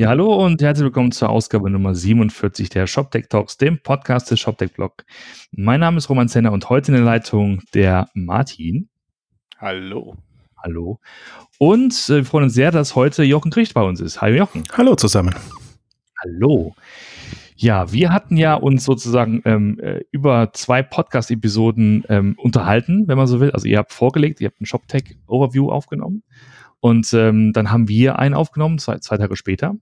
Ja, hallo und herzlich willkommen zur Ausgabe Nummer 47 der ShopTech Talks, dem Podcast des ShopTech Blog. Mein Name ist Roman Zenner und heute in der Leitung der Martin. Hallo. Hallo. Und äh, wir freuen uns sehr, dass heute Jochen Kricht bei uns ist. Hallo Jochen. Hallo zusammen. Hallo. Ja, wir hatten ja uns sozusagen ähm, äh, über zwei Podcast-Episoden ähm, unterhalten, wenn man so will. Also ihr habt vorgelegt, ihr habt ein ShopTech-Overview aufgenommen und ähm, dann haben wir einen aufgenommen, zwei, zwei Tage später.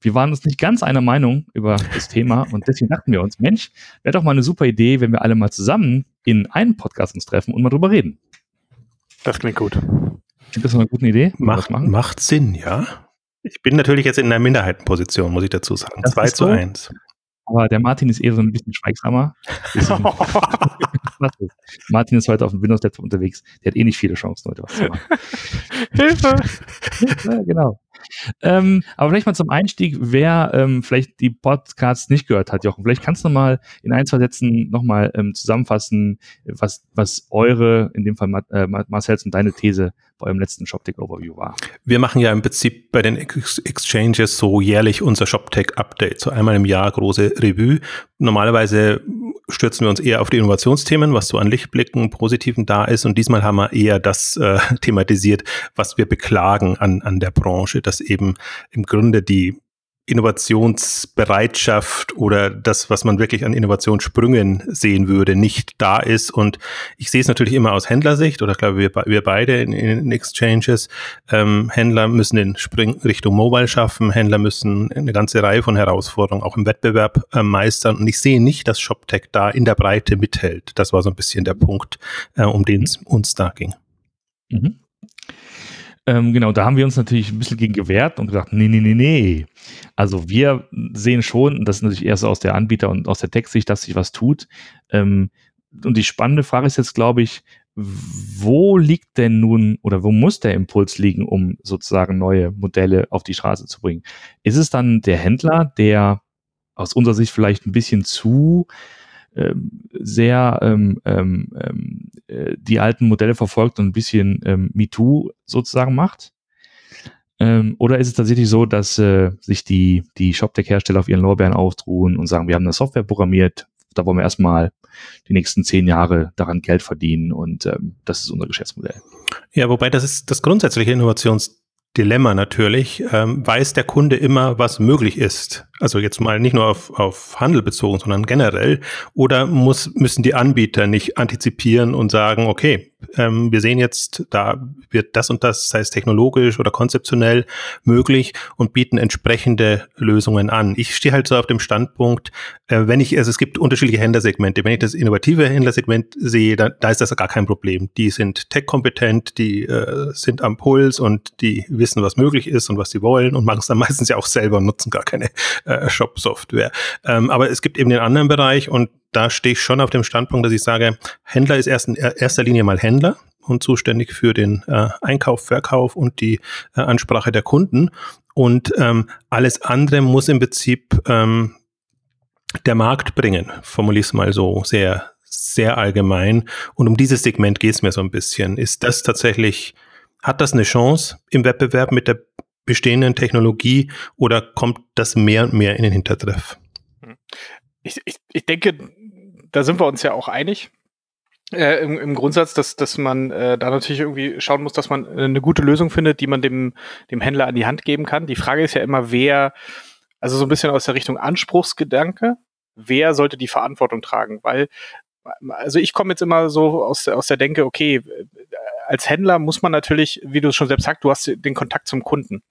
Wir waren uns nicht ganz einer Meinung über das Thema und deswegen dachten wir uns, Mensch, wäre doch mal eine super Idee, wenn wir alle mal zusammen in einen Podcast uns treffen und mal drüber reden. Das klingt gut. Klingt das eine gute Idee? Macht, macht Sinn, ja. Ich bin natürlich jetzt in einer Minderheitenposition, muss ich dazu sagen. 2 zu 1. Aber der Martin ist eher so ein bisschen schweigsamer. Martin ist heute auf dem Windows-Laptop unterwegs. Der hat eh nicht viele Chancen, heute was zu machen. Hilfe! ja, genau. Ähm, aber vielleicht mal zum Einstieg, wer ähm, vielleicht die Podcasts nicht gehört hat, Jochen, vielleicht kannst du mal in ein, zwei Sätzen nochmal ähm, zusammenfassen, was, was eure, in dem Fall äh, Marcells und deine These bei eurem letzten ShopTech-Overview war. Wir machen ja im Prinzip bei den Ex Exchanges so jährlich unser ShopTech-Update, so einmal im Jahr große Revue. Normalerweise stürzen wir uns eher auf die Innovationsthemen, was so an Lichtblicken, Positiven da ist. Und diesmal haben wir eher das äh, thematisiert, was wir beklagen an, an der Branche, dass eben im Grunde die Innovationsbereitschaft oder das, was man wirklich an Innovationssprüngen sehen würde, nicht da ist. Und ich sehe es natürlich immer aus Händlersicht, oder ich glaube, wir, wir beide in, in Exchanges. Ähm, Händler müssen den Spring Richtung Mobile schaffen, Händler müssen eine ganze Reihe von Herausforderungen auch im Wettbewerb äh, meistern. Und ich sehe nicht, dass ShopTech da in der Breite mithält. Das war so ein bisschen der Punkt, äh, um den es uns da ging. Mhm. Ähm, genau, da haben wir uns natürlich ein bisschen gegen gewehrt und gesagt, nee, nee, nee, nee. Also wir sehen schon, das ist natürlich eher so aus der Anbieter- und aus der Textsicht, dass sich was tut. Ähm, und die spannende Frage ist jetzt, glaube ich, wo liegt denn nun oder wo muss der Impuls liegen, um sozusagen neue Modelle auf die Straße zu bringen? Ist es dann der Händler, der aus unserer Sicht vielleicht ein bisschen zu ähm, sehr ähm, ähm, ähm, äh, die alten Modelle verfolgt und ein bisschen ähm, MeToo sozusagen macht? Ähm, oder ist es tatsächlich so, dass äh, sich die, die ShopTech-Hersteller auf ihren Lorbeeren ausruhen und sagen, wir haben eine Software programmiert, da wollen wir erstmal die nächsten zehn Jahre daran Geld verdienen und ähm, das ist unser Geschäftsmodell. Ja, wobei das ist das grundsätzliche Innovations Dilemma natürlich, ähm, weiß der Kunde immer, was möglich ist. Also jetzt mal nicht nur auf, auf Handel bezogen, sondern generell. Oder muss, müssen die Anbieter nicht antizipieren und sagen, okay, ähm, wir sehen jetzt, da wird das und das, sei es technologisch oder konzeptionell möglich und bieten entsprechende Lösungen an. Ich stehe halt so auf dem Standpunkt, äh, wenn ich, also es gibt unterschiedliche Händlersegmente. Wenn ich das innovative Händlersegment sehe, da, da ist das gar kein Problem. Die sind tech-kompetent, die äh, sind am Puls und die wissen, was möglich ist und was sie wollen und machen es dann meistens ja auch selber und nutzen gar keine äh, Shop-Software. Ähm, aber es gibt eben den anderen Bereich und da stehe ich schon auf dem Standpunkt, dass ich sage, Händler ist erst in erster Linie mal Händler und zuständig für den äh, Einkauf, Verkauf und die äh, Ansprache der Kunden. Und ähm, alles andere muss im Prinzip ähm, der Markt bringen, formuliere ich es mal so sehr, sehr allgemein. Und um dieses Segment geht es mir so ein bisschen. Ist das tatsächlich, hat das eine Chance im Wettbewerb mit der bestehenden Technologie oder kommt das mehr und mehr in den Hintertreff? Ich, ich, ich denke, da sind wir uns ja auch einig. Äh, im, im, Grundsatz, dass, dass man äh, da natürlich irgendwie schauen muss, dass man eine gute Lösung findet, die man dem, dem Händler an die Hand geben kann. Die Frage ist ja immer, wer, also so ein bisschen aus der Richtung Anspruchsgedanke, wer sollte die Verantwortung tragen? Weil, also ich komme jetzt immer so aus, aus der Denke, okay, als Händler muss man natürlich, wie du es schon selbst sagst, du hast den Kontakt zum Kunden.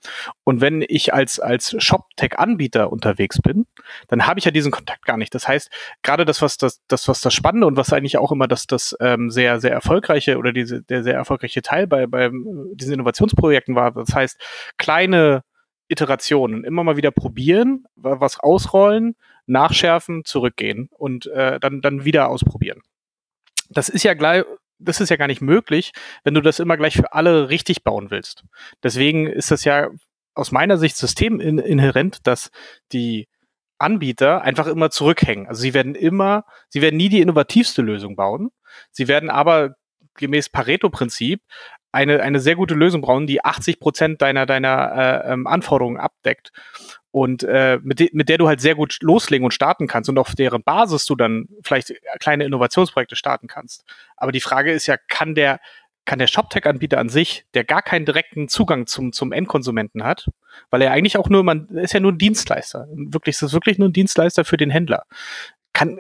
Und wenn ich als, als ShopTech-Anbieter unterwegs bin, dann habe ich ja diesen Kontakt gar nicht. Das heißt, gerade das, was das, das, was das Spannende und was eigentlich auch immer das, das ähm, sehr, sehr erfolgreiche oder diese, der sehr erfolgreiche Teil bei, bei diesen Innovationsprojekten war, das heißt, kleine Iterationen, immer mal wieder probieren, was ausrollen, nachschärfen, zurückgehen und äh, dann, dann wieder ausprobieren. Das ist ja gleich das ist ja gar nicht möglich, wenn du das immer gleich für alle richtig bauen willst. Deswegen ist das ja aus meiner Sicht systeminhärent, dass die Anbieter einfach immer zurückhängen. Also sie werden immer, sie werden nie die innovativste Lösung bauen. Sie werden aber gemäß Pareto-Prinzip eine, eine sehr gute Lösung bauen, die 80 Prozent deiner, deiner äh, ähm, Anforderungen abdeckt. Und äh, mit, de mit der du halt sehr gut loslegen und starten kannst und auf deren Basis du dann vielleicht kleine Innovationsprojekte starten kannst. Aber die Frage ist ja, kann der, kann der ShopTech-Anbieter an sich, der gar keinen direkten Zugang zum, zum Endkonsumenten hat, weil er eigentlich auch nur, man ist ja nur ein Dienstleister. Wirklich, ist das wirklich nur ein Dienstleister für den Händler. Kann,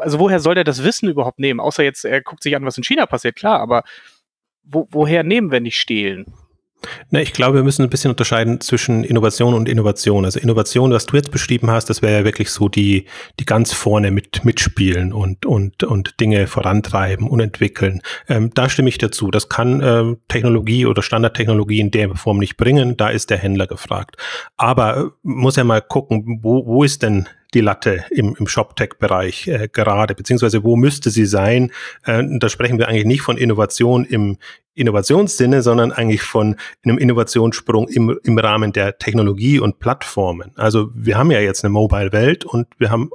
also woher soll der das Wissen überhaupt nehmen? Außer jetzt, er guckt sich an, was in China passiert, klar, aber wo, woher nehmen, wenn nicht stehlen? Na, ich glaube, wir müssen ein bisschen unterscheiden zwischen Innovation und Innovation. Also Innovation, was du jetzt beschrieben hast, das wäre ja wirklich so die, die ganz vorne mit mitspielen und, und, und Dinge vorantreiben und entwickeln. Ähm, da stimme ich dazu. Das kann ähm, Technologie oder Standardtechnologie in der Form nicht bringen. Da ist der Händler gefragt. Aber äh, muss ja mal gucken, wo, wo ist denn die Latte im, im ShopTech-Bereich äh, gerade, beziehungsweise wo müsste sie sein? Äh, da sprechen wir eigentlich nicht von Innovation im Innovationssinne, sondern eigentlich von einem Innovationssprung im, im Rahmen der Technologie und Plattformen. Also wir haben ja jetzt eine Mobile-Welt und wir haben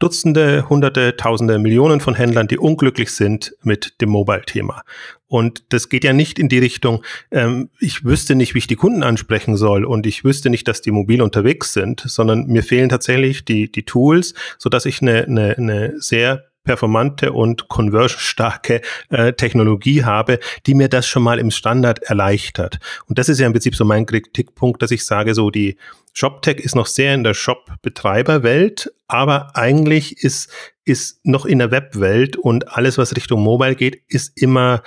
Dutzende, Hunderte, Tausende, Millionen von Händlern, die unglücklich sind mit dem Mobile-Thema. Und das geht ja nicht in die Richtung, ähm, ich wüsste nicht, wie ich die Kunden ansprechen soll und ich wüsste nicht, dass die mobil unterwegs sind, sondern mir fehlen tatsächlich die, die Tools, so dass ich eine, eine, eine sehr performante und conversion-starke äh, Technologie habe, die mir das schon mal im Standard erleichtert. Und das ist ja im Prinzip so mein Kritikpunkt, dass ich sage, so die ShopTech ist noch sehr in der Shop-Betreiberwelt, aber eigentlich ist, ist noch in der Webwelt und alles, was Richtung Mobile geht, ist immer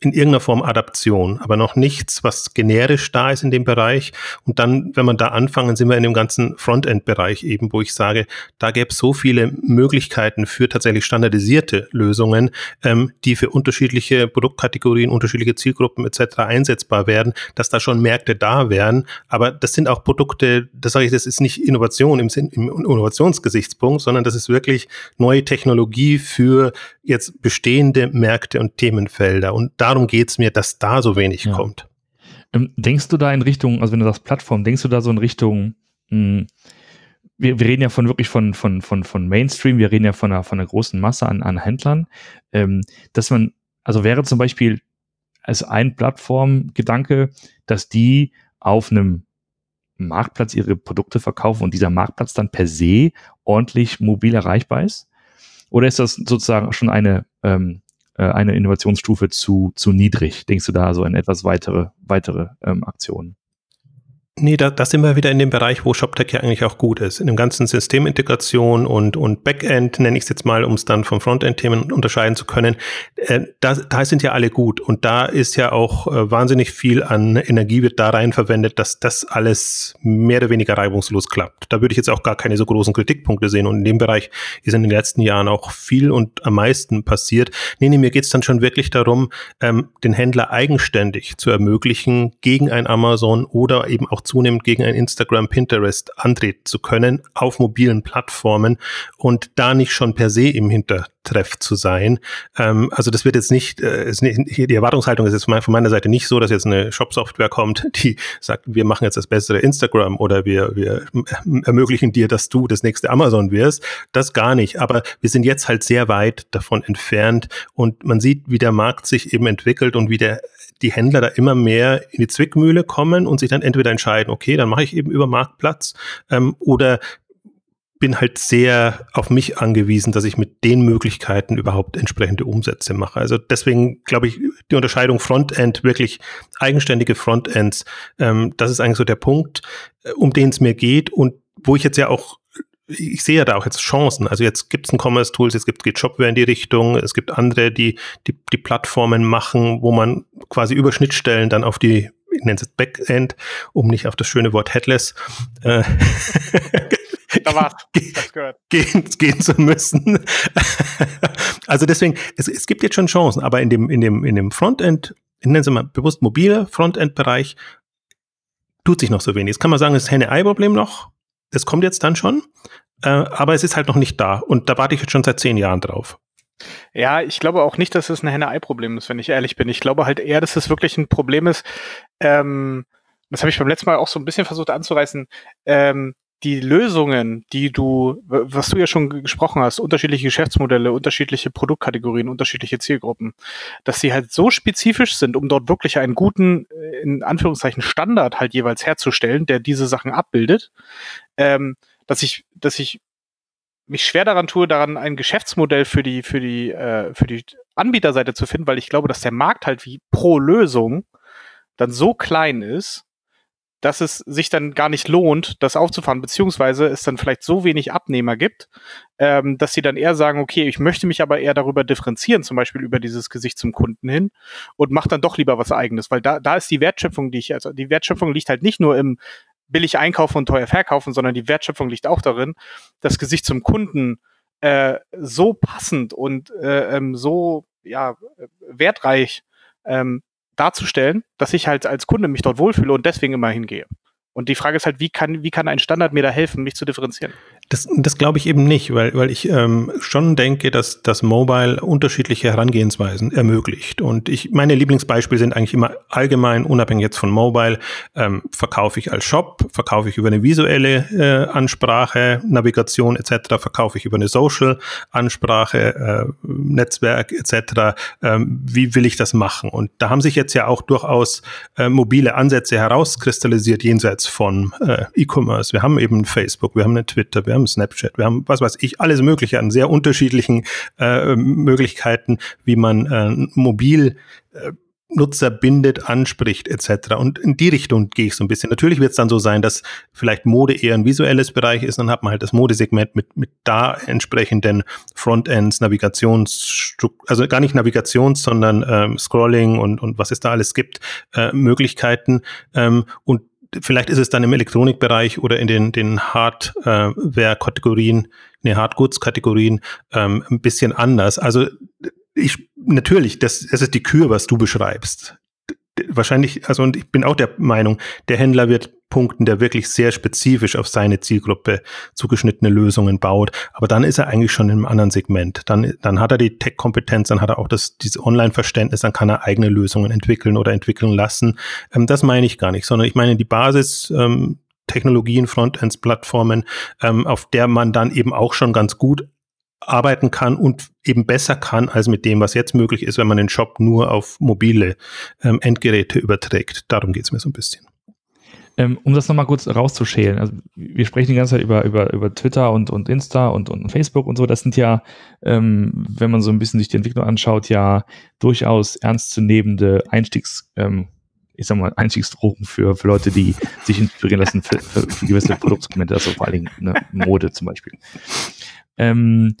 in irgendeiner Form Adaption, aber noch nichts, was generisch da ist in dem Bereich. Und dann, wenn man da anfangen, sind wir in dem ganzen Frontend-Bereich eben, wo ich sage, da gäbe es so viele Möglichkeiten für tatsächlich standardisierte Lösungen, ähm, die für unterschiedliche Produktkategorien, unterschiedliche Zielgruppen etc. einsetzbar werden, dass da schon Märkte da wären. Aber das sind auch Produkte, das sage ich, das ist nicht Innovation im, Sinn, im Innovationsgesichtspunkt, sondern das ist wirklich neue Technologie für jetzt bestehende Märkte und Themenfelder. Und darum geht es mir, dass da so wenig ja. kommt. Ähm, denkst du da in Richtung, also wenn du sagst Plattform, denkst du da so in Richtung, mh, hm, wir, wir reden ja von wirklich von, von, von, von Mainstream, wir reden ja von einer, von einer großen Masse an, an Händlern, ähm, dass man, also wäre zum Beispiel als ein Plattformgedanke, dass die auf einem Marktplatz ihre Produkte verkaufen und dieser Marktplatz dann per se ordentlich mobil erreichbar ist? Oder ist das sozusagen schon eine, ähm, äh, eine Innovationsstufe zu, zu niedrig? Denkst du da so an etwas weitere, weitere ähm, Aktionen? Nee, da, da sind wir wieder in dem Bereich, wo ShopTech ja eigentlich auch gut ist. In dem ganzen Systemintegration und, und Backend, nenne ich es jetzt mal, um es dann vom Frontend-Themen unterscheiden zu können. Äh, da, da sind ja alle gut. Und da ist ja auch äh, wahnsinnig viel an Energie wird da rein verwendet, dass das alles mehr oder weniger reibungslos klappt. Da würde ich jetzt auch gar keine so großen Kritikpunkte sehen. Und in dem Bereich ist in den letzten Jahren auch viel und am meisten passiert. Nee, nee, mir geht es dann schon wirklich darum, ähm, den Händler eigenständig zu ermöglichen, gegen ein Amazon oder eben auch zunehmend gegen ein Instagram, Pinterest antreten zu können auf mobilen Plattformen und da nicht schon per se im Hintertreff zu sein. Ähm, also das wird jetzt nicht, äh, nicht, die Erwartungshaltung ist jetzt von meiner Seite nicht so, dass jetzt eine Shop-Software kommt, die sagt, wir machen jetzt das bessere Instagram oder wir, wir ermöglichen dir, dass du das nächste Amazon wirst. Das gar nicht. Aber wir sind jetzt halt sehr weit davon entfernt und man sieht, wie der Markt sich eben entwickelt und wie der die Händler da immer mehr in die Zwickmühle kommen und sich dann entweder entscheiden, okay, dann mache ich eben über Marktplatz ähm, oder bin halt sehr auf mich angewiesen, dass ich mit den Möglichkeiten überhaupt entsprechende Umsätze mache. Also deswegen glaube ich, die Unterscheidung Frontend, wirklich eigenständige Frontends, ähm, das ist eigentlich so der Punkt, äh, um den es mir geht und wo ich jetzt ja auch ich sehe ja da auch jetzt Chancen. Also jetzt gibt es ein Commerce-Tools, jetzt gibt es Shopware in die Richtung, es gibt andere, die, die die Plattformen machen, wo man quasi über Schnittstellen dann auf die, ich nenne es Backend, um nicht auf das schöne Wort Headless äh, da war's. Gehen, gehen zu müssen. also deswegen, es, es gibt jetzt schon Chancen, aber in dem, in dem, in dem Frontend, ich nenne es mal bewusst mobile Frontend-Bereich, tut sich noch so wenig. Jetzt kann man sagen, es ist Henne-Ei-Problem noch, es kommt jetzt dann schon, äh, aber es ist halt noch nicht da. Und da warte ich jetzt schon seit zehn Jahren drauf. Ja, ich glaube auch nicht, dass es ein Henne-Ei-Problem ist, wenn ich ehrlich bin. Ich glaube halt eher, dass es wirklich ein Problem ist. Ähm, das habe ich beim letzten Mal auch so ein bisschen versucht anzureißen. Ähm, die Lösungen, die du, was du ja schon gesprochen hast, unterschiedliche Geschäftsmodelle, unterschiedliche Produktkategorien, unterschiedliche Zielgruppen, dass sie halt so spezifisch sind, um dort wirklich einen guten, äh, in Anführungszeichen, Standard halt jeweils herzustellen, der diese Sachen abbildet, ähm, dass ich, dass ich mich schwer daran tue, daran ein Geschäftsmodell für die, für die, äh, für die Anbieterseite zu finden, weil ich glaube, dass der Markt halt wie pro Lösung dann so klein ist, dass es sich dann gar nicht lohnt, das aufzufahren, beziehungsweise es dann vielleicht so wenig Abnehmer gibt, ähm, dass sie dann eher sagen, okay, ich möchte mich aber eher darüber differenzieren, zum Beispiel über dieses Gesicht zum Kunden hin und mache dann doch lieber was eigenes, weil da, da ist die Wertschöpfung, die ich, also die Wertschöpfung liegt halt nicht nur im billig einkaufen und teuer verkaufen, sondern die Wertschöpfung liegt auch darin, das Gesicht zum Kunden äh, so passend und äh, ähm, so ja, wertreich ähm, darzustellen, dass ich halt als Kunde mich dort wohlfühle und deswegen immer hingehe. Und die Frage ist halt, wie kann, wie kann ein Standard mir da helfen, mich zu differenzieren? Das, das glaube ich eben nicht, weil, weil ich ähm, schon denke, dass das Mobile unterschiedliche Herangehensweisen ermöglicht. Und ich, meine Lieblingsbeispiele sind eigentlich immer allgemein, unabhängig jetzt von Mobile, ähm, verkaufe ich als Shop, verkaufe ich über eine visuelle äh, Ansprache, Navigation etc., verkaufe ich über eine Social-Ansprache, äh, Netzwerk etc. Ähm, wie will ich das machen? Und da haben sich jetzt ja auch durchaus äh, mobile Ansätze herauskristallisiert jenseits von äh, E-Commerce. Wir haben eben Facebook, wir haben eine Twitter, wir haben Snapchat, wir haben was weiß ich, alles Mögliche an sehr unterschiedlichen äh, Möglichkeiten, wie man äh, mobil äh, Nutzer bindet, anspricht etc. Und in die Richtung gehe ich so ein bisschen. Natürlich wird es dann so sein, dass vielleicht Mode eher ein visuelles Bereich ist, dann hat man halt das Modesegment mit, mit da entsprechenden Frontends, Navigations, also gar nicht Navigations, sondern ähm, Scrolling und, und was es da alles gibt, äh, Möglichkeiten. Ähm, und vielleicht ist es dann im Elektronikbereich oder in den, den Hardware-Kategorien, ne, Hardgoods-Kategorien ähm, ein bisschen anders. Also ich, natürlich, das, das ist die Kür, was du beschreibst. Wahrscheinlich, also und ich bin auch der Meinung, der Händler wird punkten, der wirklich sehr spezifisch auf seine Zielgruppe zugeschnittene Lösungen baut. Aber dann ist er eigentlich schon in einem anderen Segment. Dann, dann hat er die Tech-Kompetenz, dann hat er auch das, dieses Online-Verständnis, dann kann er eigene Lösungen entwickeln oder entwickeln lassen. Ähm, das meine ich gar nicht, sondern ich meine die Basis, ähm, Technologien, Frontends, Plattformen, ähm, auf der man dann eben auch schon ganz gut arbeiten kann und eben besser kann als mit dem, was jetzt möglich ist, wenn man den Shop nur auf mobile ähm, Endgeräte überträgt. Darum geht es mir so ein bisschen. Ähm, um das nochmal kurz rauszuschälen, also wir sprechen die ganze Zeit über, über, über Twitter und, und Insta und, und Facebook und so. Das sind ja, ähm, wenn man so ein bisschen sich die Entwicklung anschaut, ja durchaus ernstzunehmende Einstiegs- ähm, ich sag mal, Einstiegsdrogen für, für Leute, die sich inspirieren lassen für, für, für gewisse Produktsegmente, also vor allen Dingen ne, Mode zum Beispiel. Ähm,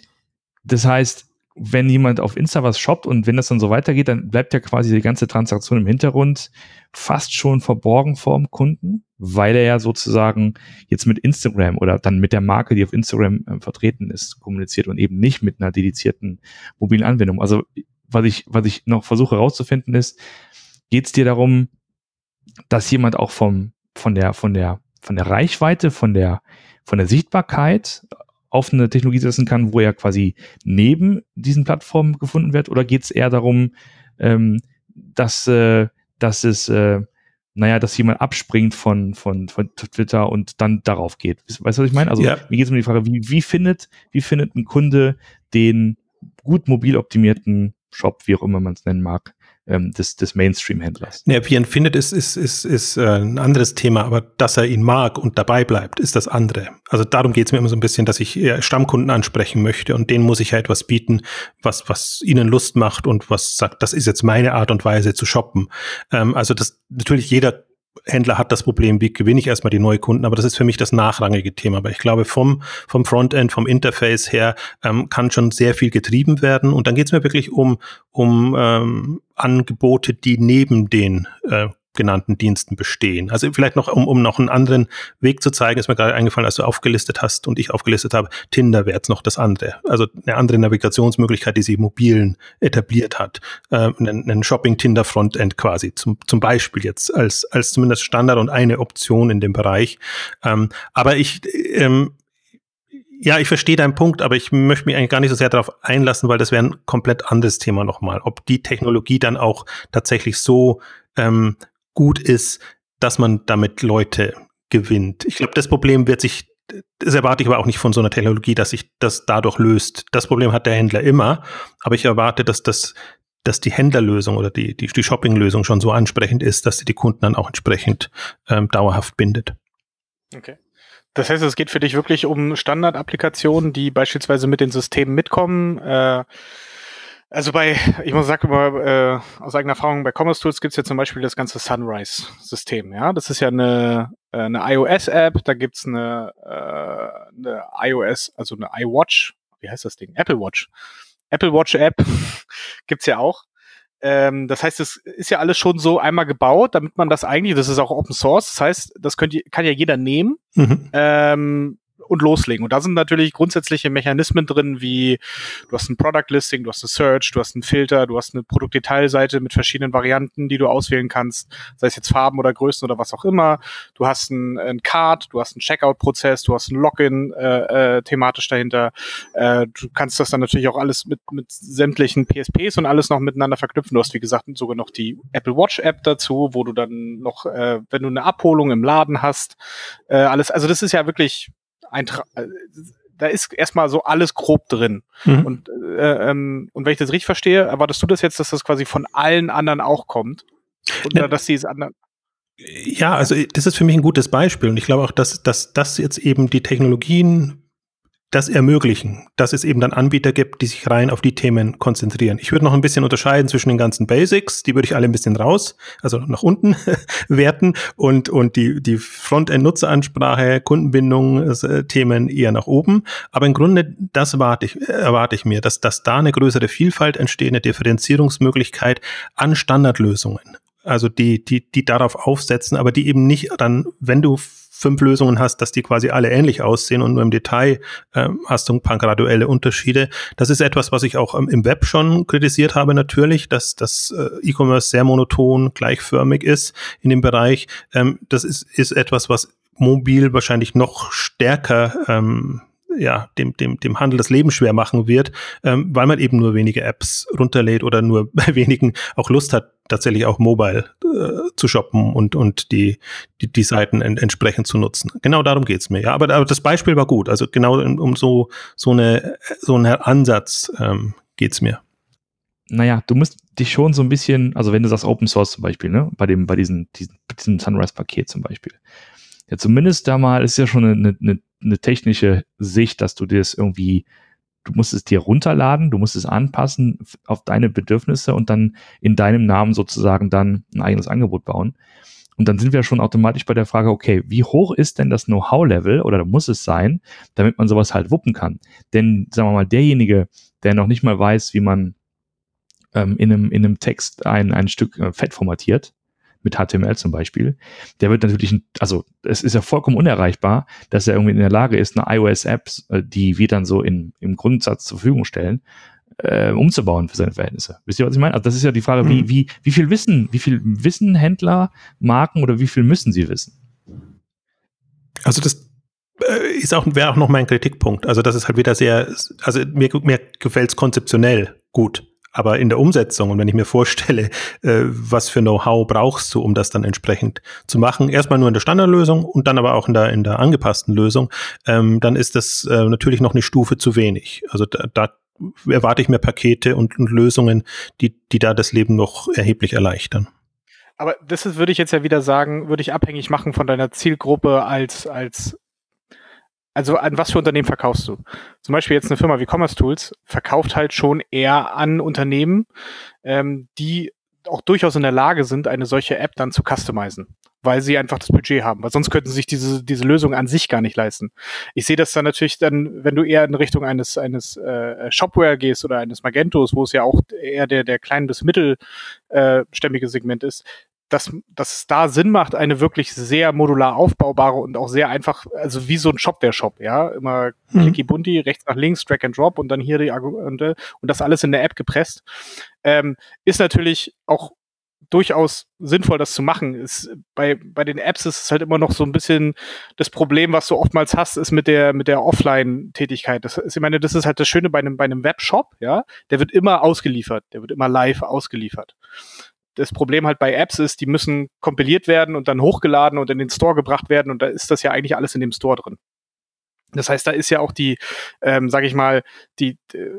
das heißt, wenn jemand auf Insta was shoppt und wenn das dann so weitergeht, dann bleibt ja quasi die ganze Transaktion im Hintergrund fast schon verborgen vor dem Kunden, weil er ja sozusagen jetzt mit Instagram oder dann mit der Marke, die auf Instagram äh, vertreten ist, kommuniziert und eben nicht mit einer dedizierten mobilen Anwendung. Also was ich, was ich noch versuche herauszufinden ist, geht es dir darum, dass jemand auch vom, von der, von der, von der Reichweite, von der, von der Sichtbarkeit auf eine Technologie setzen kann, wo er quasi neben diesen Plattformen gefunden wird? Oder geht es eher darum, ähm, dass, äh, dass es, äh, naja, dass jemand abspringt von, von, von Twitter und dann darauf geht? Weißt du, was ich meine? Also ja. mir geht es um die Frage, wie, wie, findet, wie findet ein Kunde den gut mobil optimierten Shop, wie auch immer man es nennen mag, ähm, des, des Mainstream-Händlers. Ja, wie er ihn findet, ist, ist, ist, ist äh, ein anderes Thema, aber dass er ihn mag und dabei bleibt, ist das andere. Also darum geht es mir immer so ein bisschen, dass ich eher Stammkunden ansprechen möchte und denen muss ich ja etwas bieten, was, was ihnen Lust macht und was sagt, das ist jetzt meine Art und Weise zu shoppen. Ähm, also das natürlich jeder Händler hat das Problem, wie gewinne ich erstmal die neuen Kunden, aber das ist für mich das nachrangige Thema. Aber ich glaube, vom, vom Frontend, vom Interface her ähm, kann schon sehr viel getrieben werden. Und dann geht es mir wirklich um, um ähm, Angebote, die neben den äh, genannten Diensten bestehen. Also vielleicht noch, um, um noch einen anderen Weg zu zeigen, ist mir gerade eingefallen, als du aufgelistet hast und ich aufgelistet habe, Tinder wäre jetzt noch das andere. Also eine andere Navigationsmöglichkeit, die sie mobilen etabliert hat. Ähm, ein, ein Shopping-Tinder-Frontend quasi, zum, zum Beispiel jetzt als, als zumindest Standard und eine Option in dem Bereich. Ähm, aber ich, ähm, ja, ich verstehe deinen Punkt, aber ich möchte mich eigentlich gar nicht so sehr darauf einlassen, weil das wäre ein komplett anderes Thema nochmal. Ob die Technologie dann auch tatsächlich so ähm, gut ist, dass man damit Leute gewinnt. Ich glaube, das Problem wird sich das erwarte ich aber auch nicht von so einer Technologie, dass sich das dadurch löst. Das Problem hat der Händler immer, aber ich erwarte, dass das dass die Händlerlösung oder die, die, die Shoppinglösung schon so ansprechend ist, dass sie die Kunden dann auch entsprechend ähm, dauerhaft bindet. Okay. Das heißt, es geht für dich wirklich um Standardapplikationen, die beispielsweise mit den Systemen mitkommen. Äh, also bei, ich muss sagen äh, aus eigener Erfahrung, bei Commerce Tools gibt es ja zum Beispiel das ganze Sunrise-System. Ja, das ist ja eine, äh, eine iOS-App, da gibt's eine, äh, eine iOS, also eine iWatch, wie heißt das Ding? Apple Watch. Apple Watch App gibt's ja auch. Ähm, das heißt, es ist ja alles schon so einmal gebaut, damit man das eigentlich, das ist auch Open Source, das heißt, das könnt, kann ja jeder nehmen. Mhm. Ähm, und loslegen. Und da sind natürlich grundsätzliche Mechanismen drin, wie du hast ein Product Listing, du hast eine Search, du hast einen Filter, du hast eine Produktdetailseite mit verschiedenen Varianten, die du auswählen kannst, sei es jetzt Farben oder Größen oder was auch immer. Du hast ein, ein Card, du hast einen Checkout-Prozess, du hast ein Login äh, äh, thematisch dahinter. Äh, du kannst das dann natürlich auch alles mit, mit sämtlichen PSPs und alles noch miteinander verknüpfen. Du hast, wie gesagt, sogar noch die Apple Watch App dazu, wo du dann noch, äh, wenn du eine Abholung im Laden hast, äh, alles, also das ist ja wirklich ein Tra äh, da ist erstmal so alles grob drin. Mhm. Und, äh, ähm, und wenn ich das richtig verstehe, erwartest du das jetzt, dass das quasi von allen anderen auch kommt? Oder ja. dass die es anderen. Ja, also das ist für mich ein gutes Beispiel und ich glaube auch, dass, dass das jetzt eben die Technologien das ermöglichen, dass es eben dann Anbieter gibt, die sich rein auf die Themen konzentrieren. Ich würde noch ein bisschen unterscheiden zwischen den ganzen Basics, die würde ich alle ein bisschen raus, also nach unten werten und, und die, die Frontend-Nutzeransprache, Kundenbindung, äh, Themen eher nach oben. Aber im Grunde, das erwarte ich, erwarte ich mir, dass, dass da eine größere Vielfalt entsteht, eine Differenzierungsmöglichkeit an Standardlösungen. Also die, die, die darauf aufsetzen, aber die eben nicht dann, wenn du fünf Lösungen hast, dass die quasi alle ähnlich aussehen und nur im Detail ähm, hast du ein paar graduelle Unterschiede. Das ist etwas, was ich auch ähm, im Web schon kritisiert habe natürlich, dass das äh, E-Commerce sehr monoton, gleichförmig ist in dem Bereich. Ähm, das ist, ist etwas, was mobil wahrscheinlich noch stärker ähm, ja, dem, dem, dem Handel das Leben schwer machen wird, ähm, weil man eben nur wenige Apps runterlädt oder nur bei wenigen auch Lust hat, tatsächlich auch mobile äh, zu shoppen und, und die, die, die Seiten en entsprechend zu nutzen. Genau darum geht's mir. Ja, aber, aber das Beispiel war gut. Also genau um so, so, eine, so einen Ansatz ähm, geht's mir. Naja, du musst dich schon so ein bisschen, also wenn du sagst Open Source zum Beispiel, ne, bei dem, bei diesen, diesen, diesem Sunrise-Paket zum Beispiel. Ja, zumindest da mal ist ja schon eine, eine, eine technische Sicht, dass du dir das irgendwie du musst es dir runterladen, du musst es anpassen auf deine Bedürfnisse und dann in deinem Namen sozusagen dann ein eigenes Angebot bauen. Und dann sind wir schon automatisch bei der Frage, okay, wie hoch ist denn das Know-how-Level oder muss es sein, damit man sowas halt wuppen kann? Denn, sagen wir mal, derjenige, der noch nicht mal weiß, wie man ähm, in, einem, in einem Text ein, ein Stück äh, Fett formatiert, mit HTML zum Beispiel, der wird natürlich, also es ist ja vollkommen unerreichbar, dass er irgendwie in der Lage ist, eine iOS-App, äh, die wir dann so in, im Grundsatz zur Verfügung stellen, äh, umzubauen für seine Verhältnisse. Wisst ihr, was ich meine? Also das ist ja die Frage, mhm. wie, wie, wie viel Wissen, wie viel Wissen Händler, Marken oder wie viel müssen sie wissen? Also das äh, ist auch, wäre auch noch mein Kritikpunkt. Also das ist halt wieder sehr, also mir, mir gefällt es konzeptionell gut. Aber in der Umsetzung und wenn ich mir vorstelle, äh, was für Know-how brauchst du, um das dann entsprechend zu machen, erstmal nur in der Standardlösung und dann aber auch in der, in der angepassten Lösung, ähm, dann ist das äh, natürlich noch eine Stufe zu wenig. Also da, da erwarte ich mir Pakete und, und Lösungen, die, die da das Leben noch erheblich erleichtern. Aber das ist, würde ich jetzt ja wieder sagen, würde ich abhängig machen von deiner Zielgruppe als, als also an was für Unternehmen verkaufst du? Zum Beispiel jetzt eine Firma wie Commerce Tools verkauft halt schon eher an Unternehmen, ähm, die auch durchaus in der Lage sind, eine solche App dann zu customizen, weil sie einfach das Budget haben, weil sonst könnten sie sich diese, diese Lösung an sich gar nicht leisten. Ich sehe das dann natürlich dann, wenn du eher in Richtung eines, eines äh, Shopware gehst oder eines Magentos, wo es ja auch eher der, der klein bis mittelstämmige äh, Segment ist, dass, dass es da Sinn macht, eine wirklich sehr modular aufbaubare und auch sehr einfach, also wie so ein Shopware-Shop, ja, immer mhm. clicky bunti, rechts nach links, drag and drop und dann hier die Argumente und das alles in der App gepresst, ähm, ist natürlich auch durchaus sinnvoll, das zu machen. Ist, bei, bei den Apps ist es halt immer noch so ein bisschen das Problem, was du oftmals hast, ist mit der, mit der Offline-Tätigkeit. Das ist, ich meine, das ist halt das Schöne bei einem, bei einem Webshop, ja. Der wird immer ausgeliefert. Der wird immer live ausgeliefert das Problem halt bei Apps ist, die müssen kompiliert werden und dann hochgeladen und in den Store gebracht werden und da ist das ja eigentlich alles in dem Store drin. Das heißt, da ist ja auch die, ähm, sage ich mal, die, äh,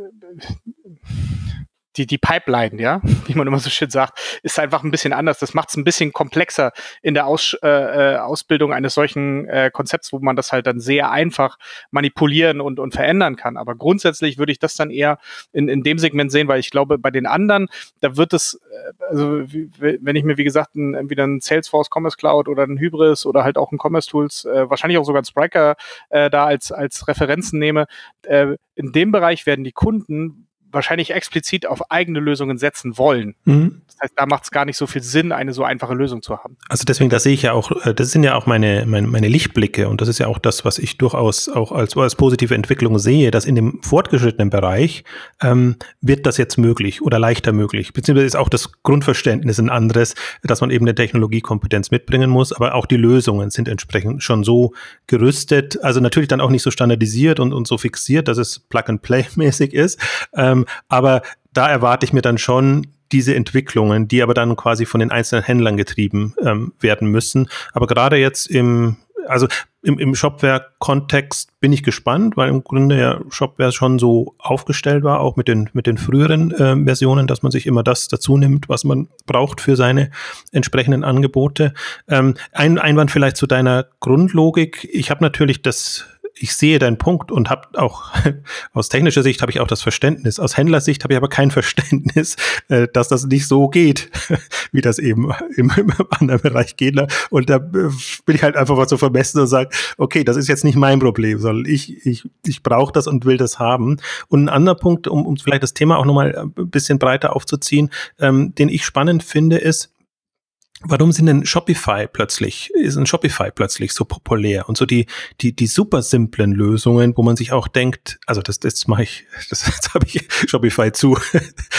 die, die Pipeline, ja, wie man immer so schön sagt, ist einfach ein bisschen anders. Das macht es ein bisschen komplexer in der Aus, äh, äh, Ausbildung eines solchen äh, Konzepts, wo man das halt dann sehr einfach manipulieren und, und verändern kann. Aber grundsätzlich würde ich das dann eher in, in dem Segment sehen, weil ich glaube, bei den anderen, da wird es, äh, also wenn ich mir, wie gesagt, ein, entweder ein Salesforce Commerce Cloud oder ein Hybris oder halt auch ein Commerce Tools, äh, wahrscheinlich auch sogar ein Spriker äh, da als, als Referenzen nehme, äh, in dem Bereich werden die Kunden wahrscheinlich explizit auf eigene Lösungen setzen wollen. Mhm. Das heißt, da macht es gar nicht so viel Sinn, eine so einfache Lösung zu haben. Also deswegen, das sehe ich ja auch, äh, das sind ja auch meine, meine, meine Lichtblicke und das ist ja auch das, was ich durchaus auch als, als positive Entwicklung sehe, dass in dem fortgeschrittenen Bereich ähm, wird das jetzt möglich oder leichter möglich. Beziehungsweise ist auch das Grundverständnis ein anderes, dass man eben eine Technologiekompetenz mitbringen muss, aber auch die Lösungen sind entsprechend schon so gerüstet, also natürlich dann auch nicht so standardisiert und, und so fixiert, dass es Plug-and-Play-mäßig ist. Ähm, ähm, aber da erwarte ich mir dann schon diese Entwicklungen, die aber dann quasi von den einzelnen Händlern getrieben ähm, werden müssen. Aber gerade jetzt im, also im, im Shopware-Kontext bin ich gespannt, weil im Grunde ja Shopware schon so aufgestellt war, auch mit den, mit den früheren äh, Versionen, dass man sich immer das dazu nimmt, was man braucht für seine entsprechenden Angebote. Ähm, ein Einwand vielleicht zu deiner Grundlogik. Ich habe natürlich das ich sehe deinen Punkt und habe auch aus technischer Sicht habe ich auch das Verständnis. Aus Händlersicht habe ich aber kein Verständnis, äh, dass das nicht so geht, wie das eben im, im anderen Bereich geht. Ne? Und da äh, bin ich halt einfach mal so vermessen und sage, okay, das ist jetzt nicht mein Problem, sondern ich, ich, ich brauche das und will das haben. Und ein anderer Punkt, um, um vielleicht das Thema auch nochmal ein bisschen breiter aufzuziehen, ähm, den ich spannend finde, ist, Warum sind denn Shopify plötzlich, ist ein Shopify plötzlich so populär und so die, die, die super simplen Lösungen, wo man sich auch denkt, also das, das mache ich, das, das habe ich Shopify zu.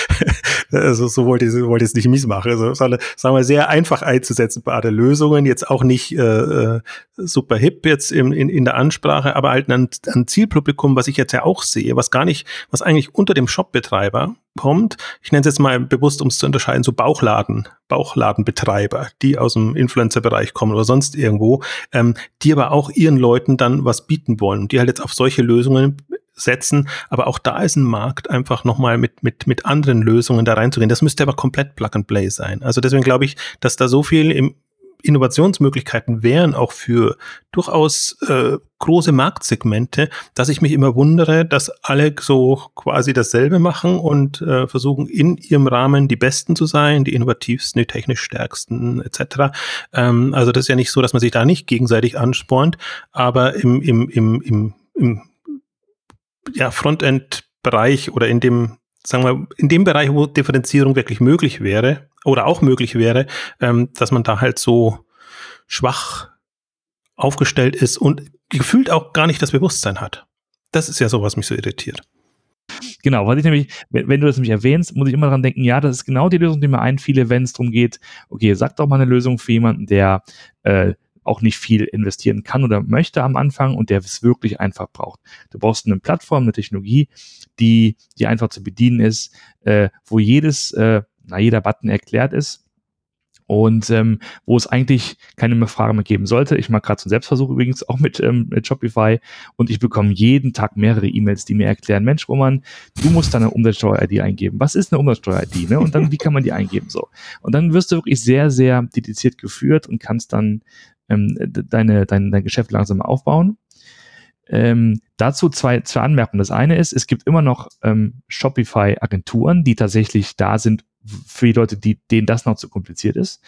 also so wollte ich, wollte ich es nicht mies machen. Also, sagen wir, sehr einfach einzusetzen, einzusetzbare Lösungen, jetzt auch nicht äh, äh, super hip jetzt in, in, in der Ansprache, aber halt ein, ein Zielpublikum, was ich jetzt ja auch sehe, was gar nicht, was eigentlich unter dem Shopbetreiber kommt. Ich nenne es jetzt mal bewusst, um es zu unterscheiden, so Bauchladen, Bauchladenbetreiber, die aus dem Influencer-Bereich kommen oder sonst irgendwo, ähm, die aber auch ihren Leuten dann was bieten wollen, die halt jetzt auf solche Lösungen setzen. Aber auch da ist ein Markt einfach nochmal mit, mit, mit anderen Lösungen da reinzugehen. Das müsste aber komplett Plug and Play sein. Also deswegen glaube ich, dass da so viel im Innovationsmöglichkeiten wären auch für durchaus äh, große Marktsegmente, dass ich mich immer wundere, dass alle so quasi dasselbe machen und äh, versuchen in ihrem Rahmen die Besten zu sein, die innovativsten, die technisch stärksten etc. Ähm, also das ist ja nicht so, dass man sich da nicht gegenseitig anspornt, aber im, im, im, im, im ja, Frontend-Bereich oder in dem sagen wir, in dem Bereich, wo Differenzierung wirklich möglich wäre, oder auch möglich wäre, ähm, dass man da halt so schwach aufgestellt ist und gefühlt auch gar nicht das Bewusstsein hat. Das ist ja so, was mich so irritiert. Genau, was ich nämlich, wenn, wenn, du das nämlich erwähnst, muss ich immer daran denken, ja, das ist genau die Lösung, die mir einfiele, wenn es darum geht, okay, sag doch mal eine Lösung für jemanden, der äh, auch nicht viel investieren kann oder möchte am Anfang und der es wirklich einfach braucht. Du brauchst eine Plattform, eine Technologie, die, die einfach zu bedienen ist, äh, wo jedes äh, na, jeder Button erklärt ist und ähm, wo es eigentlich keine mehr Frage mehr geben sollte. Ich mache gerade so einen Selbstversuch übrigens auch mit, ähm, mit Shopify und ich bekomme jeden Tag mehrere E-Mails, die mir erklären, Mensch, Roman, du musst deine Umsatzsteuer-ID eingeben. Was ist eine Umsatzsteuer-ID? Ne? Und dann, wie kann man die eingeben? So. Und dann wirst du wirklich sehr, sehr dediziert geführt und kannst dann ähm, deine, dein, dein Geschäft langsam aufbauen. Ähm, dazu zwei, zwei Anmerkungen. Das eine ist, es gibt immer noch ähm, Shopify-Agenturen, die tatsächlich da sind, für die Leute, die, denen das noch zu kompliziert ist.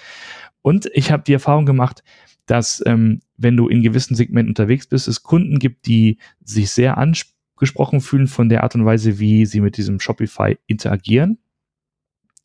Und ich habe die Erfahrung gemacht, dass ähm, wenn du in gewissen Segmenten unterwegs bist, es Kunden gibt, die sich sehr angesprochen fühlen von der Art und Weise, wie sie mit diesem Shopify interagieren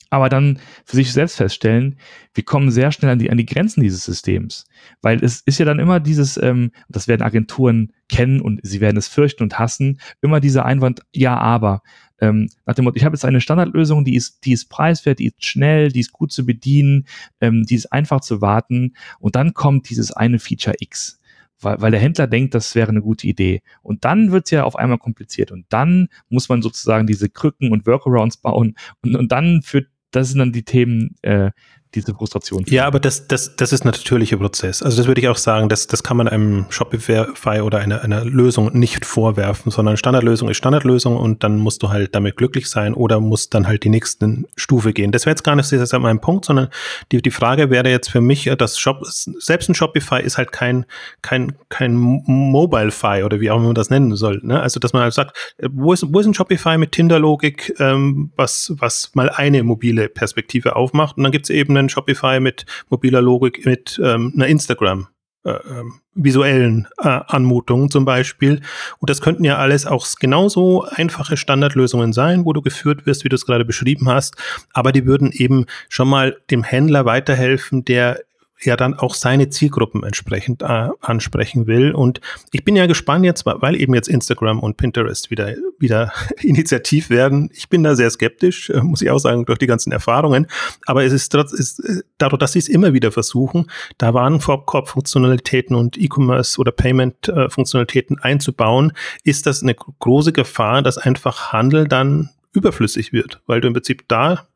aber dann für sich selbst feststellen, wir kommen sehr schnell an die, an die Grenzen dieses Systems. Weil es ist ja dann immer dieses, ähm, das werden Agenturen kennen und sie werden es fürchten und hassen, immer dieser Einwand, ja, aber. Ähm, nach dem Motto, ich habe jetzt eine Standardlösung, die ist, die ist preiswert, die ist schnell, die ist gut zu bedienen, ähm, die ist einfach zu warten und dann kommt dieses eine Feature X weil, weil der Händler denkt, das wäre eine gute Idee. Und dann wird es ja auf einmal kompliziert. Und dann muss man sozusagen diese Krücken und Workarounds bauen. Und, und dann führt das sind dann die Themen, äh, diese Frustration. Ja, aber das, das, das ist ein natürlicher Prozess. Also das würde ich auch sagen, das, das kann man einem Shopify oder einer, einer Lösung nicht vorwerfen, sondern Standardlösung ist Standardlösung und dann musst du halt damit glücklich sein oder musst dann halt die nächsten Stufe gehen. Das wäre jetzt gar nicht so mein Punkt, sondern die, die Frage wäre jetzt für mich, dass Shop, selbst ein Shopify ist halt kein, kein, kein Mobile-Fi oder wie auch immer man das nennen soll. Ne? Also dass man halt sagt, wo ist, wo ist ein Shopify mit Tinder-Logik, ähm, was, was mal eine mobile Perspektive aufmacht und dann gibt es eben einen Shopify mit mobiler Logik, mit ähm, einer Instagram. Äh, ähm, visuellen äh, Anmutungen zum Beispiel. Und das könnten ja alles auch genauso einfache Standardlösungen sein, wo du geführt wirst, wie du es gerade beschrieben hast. Aber die würden eben schon mal dem Händler weiterhelfen, der ja dann auch seine Zielgruppen entsprechend äh, ansprechen will. Und ich bin ja gespannt jetzt, weil eben jetzt Instagram und Pinterest wieder, wieder initiativ werden. Ich bin da sehr skeptisch, äh, muss ich auch sagen, durch die ganzen Erfahrungen. Aber es ist, trotz, ist äh, dadurch, dass sie es immer wieder versuchen, da Warenkorb-Funktionalitäten und E-Commerce oder Payment-Funktionalitäten einzubauen, ist das eine große Gefahr, dass einfach Handel dann überflüssig wird, weil du im Prinzip da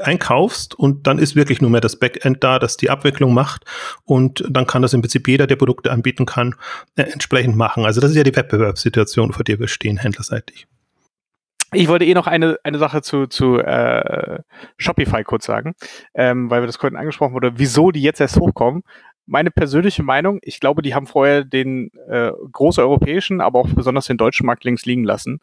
einkaufst und dann ist wirklich nur mehr das Backend da, das die Abwicklung macht und dann kann das im Prinzip jeder, der Produkte anbieten kann, äh, entsprechend machen. Also das ist ja die Wettbewerbssituation, vor der wir stehen, händlerseitig. Ich wollte eh noch eine, eine Sache zu, zu äh, Shopify kurz sagen, ähm, weil wir das vorhin angesprochen wurde, wieso die jetzt erst hochkommen meine persönliche Meinung, ich glaube, die haben vorher den äh, großeuropäischen, aber auch besonders den deutschen Markt links liegen lassen.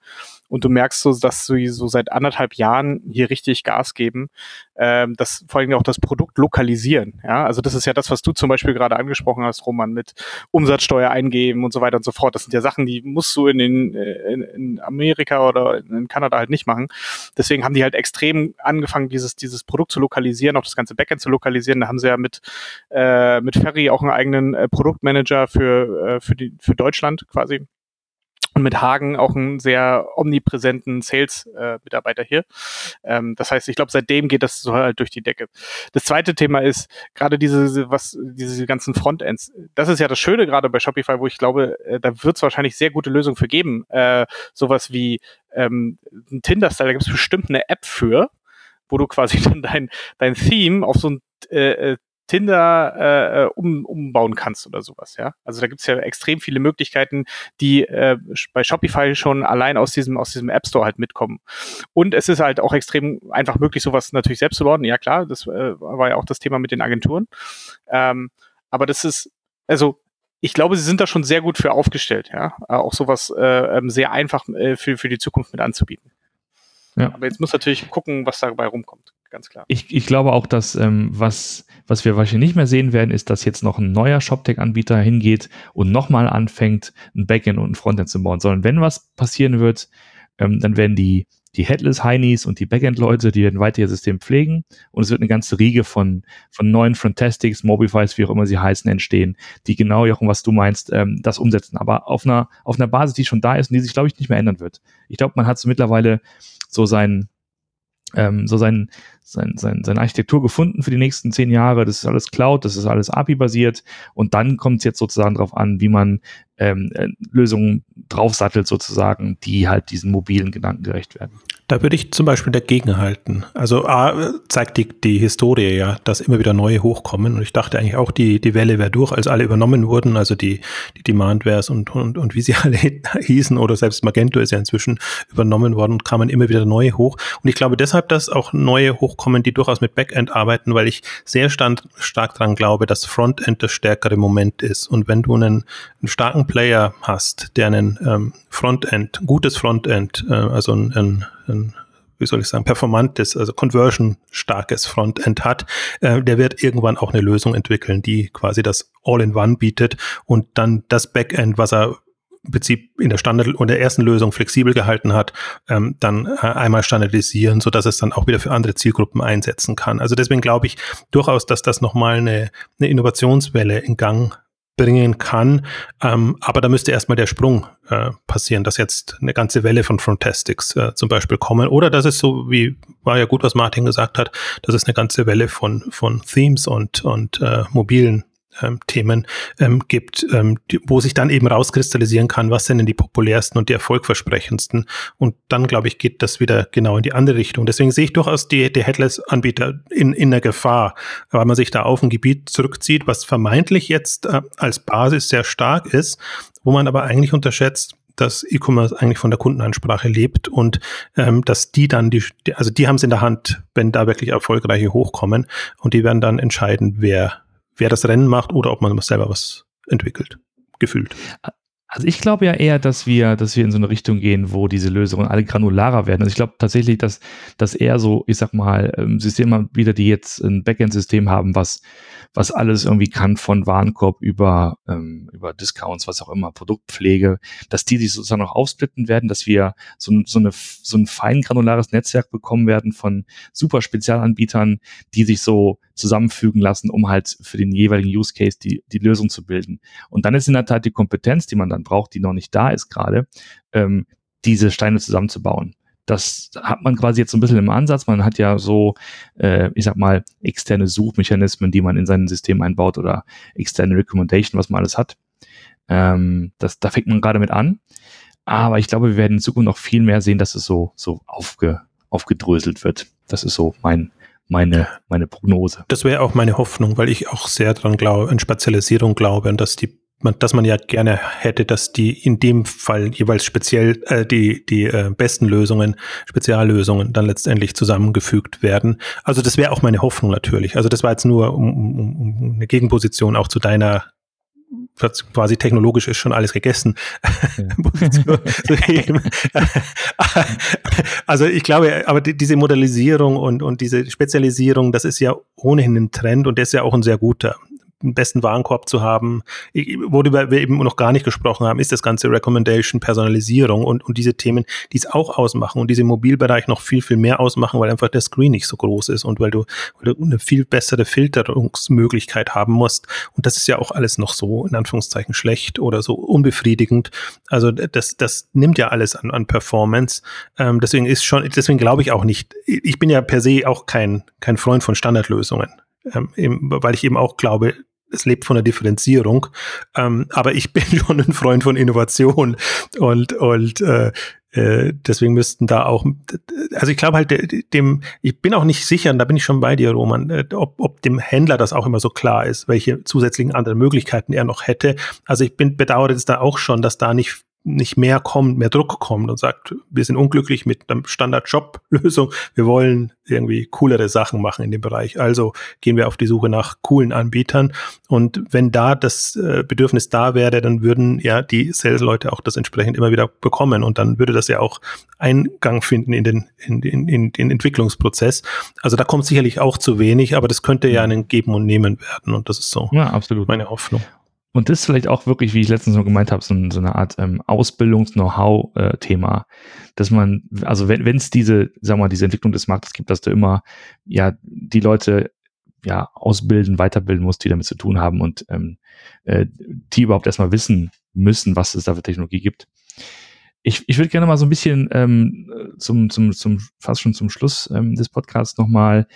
Und du merkst so, dass sie so seit anderthalb Jahren hier richtig Gas geben, ähm, das vor allem auch das Produkt lokalisieren. Ja, also das ist ja das, was du zum Beispiel gerade angesprochen hast, Roman, mit Umsatzsteuer eingeben und so weiter und so fort. Das sind ja Sachen, die musst du in den äh, in, in Amerika oder in Kanada halt nicht machen. Deswegen haben die halt extrem angefangen, dieses dieses Produkt zu lokalisieren, auch das ganze Backend zu lokalisieren. Da haben sie ja mit äh, mit Ferry auch einen eigenen äh, Produktmanager für, äh, für, die, für Deutschland quasi. Und mit Hagen auch einen sehr omnipräsenten Sales-Mitarbeiter äh, hier. Ähm, das heißt, ich glaube, seitdem geht das so halt durch die Decke. Das zweite Thema ist gerade diese, was, diese ganzen Frontends. Das ist ja das Schöne gerade bei Shopify, wo ich glaube, äh, da wird es wahrscheinlich sehr gute Lösungen für geben. Äh, sowas wie ähm, ein Tinder-Style, da gibt es bestimmt eine App für, wo du quasi dann dein, dein Theme auf so ein äh, äh Tinder äh, äh, um, umbauen kannst oder sowas, ja. Also da gibt's ja extrem viele Möglichkeiten, die äh, bei Shopify schon allein aus diesem, aus diesem App Store halt mitkommen. Und es ist halt auch extrem einfach möglich, sowas natürlich selbst zu bauen. Ja klar, das äh, war ja auch das Thema mit den Agenturen. Ähm, aber das ist, also ich glaube, sie sind da schon sehr gut für aufgestellt, ja. Auch sowas äh, ähm, sehr einfach äh, für, für die Zukunft mit anzubieten. Ja. Aber jetzt muss natürlich gucken, was dabei rumkommt, ganz klar. Ich, ich glaube auch, dass ähm, was, was wir wahrscheinlich nicht mehr sehen werden, ist, dass jetzt noch ein neuer ShopTech-Anbieter hingeht und nochmal anfängt, ein Backend und ein Frontend zu bauen, sondern wenn was passieren wird, ähm, dann werden die, die Headless-Heinis und die Backend-Leute, die werden weiter ihr System pflegen und es wird eine ganze Riege von, von neuen Frontastics, Mobifies, wie auch immer sie heißen, entstehen, die genau, Jochen, was du meinst, ähm, das umsetzen. Aber auf einer, auf einer Basis, die schon da ist und die sich, glaube ich, nicht mehr ändern wird. Ich glaube, man hat so mittlerweile so sein, ähm, so sein, sein, sein, seine Architektur gefunden für die nächsten zehn Jahre. Das ist alles Cloud, das ist alles API-basiert. Und dann kommt es jetzt sozusagen darauf an, wie man ähm, äh, Lösungen draufsattelt sozusagen, die halt diesen mobilen Gedanken gerecht werden. Da würde ich zum Beispiel dagegen halten. Also A, zeigt die, die Historie ja, dass immer wieder neue hochkommen. Und ich dachte eigentlich auch, die, die Welle wäre durch, als alle übernommen wurden, also die, die Demandwares und, und, und wie sie alle hießen oder selbst Magento ist ja inzwischen übernommen worden und kamen immer wieder neue hoch. Und ich glaube deshalb, dass auch neue hochkommen, die durchaus mit Backend arbeiten, weil ich sehr stand, stark daran glaube, dass Frontend das stärkere Moment ist. Und wenn du einen, einen starken Player hast, der einen ähm, Frontend, gutes Frontend, äh, also ein, ein, ein wie soll ich sagen, performantes, also conversion-starkes Frontend hat, äh, der wird irgendwann auch eine Lösung entwickeln, die quasi das All-in-One bietet und dann das Backend, was er im Prinzip in der Standard und der ersten Lösung flexibel gehalten hat, ähm, dann äh, einmal standardisieren, so dass es dann auch wieder für andere Zielgruppen einsetzen kann. Also deswegen glaube ich durchaus, dass das nochmal eine, eine Innovationswelle in Gang bringen kann. Ähm, aber da müsste erstmal der Sprung äh, passieren, dass jetzt eine ganze Welle von Frontastics äh, zum Beispiel kommen. Oder dass es so, wie war ja gut, was Martin gesagt hat, dass es eine ganze Welle von, von Themes und, und äh, mobilen ähm, Themen ähm, gibt, ähm, die, wo sich dann eben rauskristallisieren kann, was sind denn die populärsten und die erfolgversprechendsten. Und dann, glaube ich, geht das wieder genau in die andere Richtung. Deswegen sehe ich durchaus die, die Headless-Anbieter in, in der Gefahr, weil man sich da auf ein Gebiet zurückzieht, was vermeintlich jetzt äh, als Basis sehr stark ist, wo man aber eigentlich unterschätzt, dass E-Commerce eigentlich von der Kundenansprache lebt und ähm, dass die dann die, also die haben es in der Hand, wenn da wirklich erfolgreiche hochkommen und die werden dann entscheiden, wer wer das Rennen macht oder ob man selber was entwickelt, gefühlt. Also ich glaube ja eher, dass wir, dass wir in so eine Richtung gehen, wo diese Lösungen alle granularer werden. Also ich glaube tatsächlich, dass, dass eher so, ich sag mal, ähm, Systeme wieder, die jetzt ein Backend-System haben, was, was alles irgendwie kann, von Warenkorb über, ähm, über Discounts, was auch immer, Produktpflege, dass die sich sozusagen noch aufsplitten werden, dass wir so, so, eine, so ein fein granulares Netzwerk bekommen werden von super Spezialanbietern, die sich so zusammenfügen lassen, um halt für den jeweiligen Use Case die, die Lösung zu bilden. Und dann ist in der Tat die Kompetenz, die man dann braucht, die noch nicht da ist gerade, ähm, diese Steine zusammenzubauen. Das hat man quasi jetzt so ein bisschen im Ansatz. Man hat ja so, äh, ich sag mal, externe Suchmechanismen, die man in sein System einbaut oder externe Recommendation, was man alles hat. Ähm, das, da fängt man gerade mit an. Aber ich glaube, wir werden in Zukunft noch viel mehr sehen, dass es so, so aufge, aufgedröselt wird. Das ist so mein, meine, meine Prognose. Das wäre auch meine Hoffnung, weil ich auch sehr dran glaube, in Spezialisierung glaube und dass die man, dass man ja gerne hätte, dass die in dem Fall jeweils speziell äh, die die äh, besten Lösungen, Speziallösungen dann letztendlich zusammengefügt werden. Also das wäre auch meine Hoffnung natürlich. Also das war jetzt nur um, um, um eine Gegenposition auch zu deiner quasi technologisch ist schon alles gegessen. Ja. also ich glaube, aber die, diese Modellisierung und, und diese Spezialisierung, das ist ja ohnehin ein Trend und der ist ja auch ein sehr guter einen besten Warenkorb zu haben. Worüber wir eben noch gar nicht gesprochen haben, ist das ganze Recommendation, Personalisierung und, und diese Themen, die es auch ausmachen und diese Mobilbereich noch viel, viel mehr ausmachen, weil einfach der Screen nicht so groß ist und weil du, weil du eine viel bessere Filterungsmöglichkeit haben musst. Und das ist ja auch alles noch so, in Anführungszeichen, schlecht oder so unbefriedigend. Also das, das nimmt ja alles an, an Performance. Ähm, deswegen ist schon, deswegen glaube ich auch nicht, ich bin ja per se auch kein, kein Freund von Standardlösungen. Ähm, eben, weil ich eben auch glaube, es lebt von der Differenzierung. Ähm, aber ich bin schon ein Freund von Innovation und, und äh, äh, deswegen müssten da auch, also ich glaube halt, dem, ich bin auch nicht sicher, und da bin ich schon bei dir, Roman, äh, ob, ob dem Händler das auch immer so klar ist, welche zusätzlichen anderen Möglichkeiten er noch hätte. Also ich bin bedauere es da auch schon, dass da nicht nicht mehr kommt, mehr Druck kommt und sagt, wir sind unglücklich mit einer Standard-Job-Lösung, wir wollen irgendwie coolere Sachen machen in dem Bereich. Also gehen wir auf die Suche nach coolen Anbietern. Und wenn da das äh, Bedürfnis da wäre, dann würden ja die Sales-Leute auch das entsprechend immer wieder bekommen und dann würde das ja auch Eingang finden in den, in, in, in den Entwicklungsprozess. Also da kommt sicherlich auch zu wenig, aber das könnte ja ein Geben und Nehmen werden und das ist so ja, absolut. meine Hoffnung. Und das ist vielleicht auch wirklich, wie ich letztens noch gemeint habe, so, so eine Art ähm, Ausbildungs-Know-how-Thema, äh, dass man, also wenn es diese, sagen wir mal, diese Entwicklung des Marktes gibt, dass du immer ja die Leute ja ausbilden, weiterbilden musst, die damit zu tun haben und ähm, äh, die überhaupt erstmal wissen müssen, was es da für Technologie gibt. Ich, ich würde gerne mal so ein bisschen ähm, zum, zum, zum, fast schon zum Schluss ähm, des Podcasts nochmal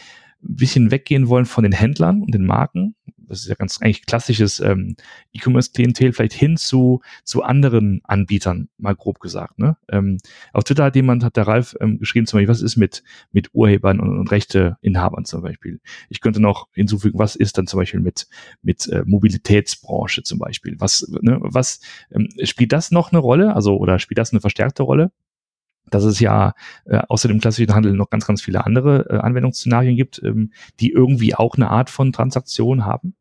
ein bisschen weggehen wollen von den Händlern und den Marken das ist ja ganz eigentlich klassisches ähm, E-Commerce-Klientel, vielleicht hin zu, zu anderen Anbietern, mal grob gesagt. Ne? Ähm, auf Twitter hat jemand, hat der Ralf ähm, geschrieben, zum Beispiel, was ist mit, mit Urhebern und, und Rechteinhabern zum Beispiel. Ich könnte noch hinzufügen, was ist dann zum Beispiel mit, mit äh, Mobilitätsbranche zum Beispiel. Was, ne, was ähm, spielt das noch eine Rolle? Also, oder spielt das eine verstärkte Rolle? Dass es ja äh, außer dem klassischen Handel noch ganz, ganz viele andere äh, Anwendungsszenarien gibt, ähm, die irgendwie auch eine Art von Transaktion haben?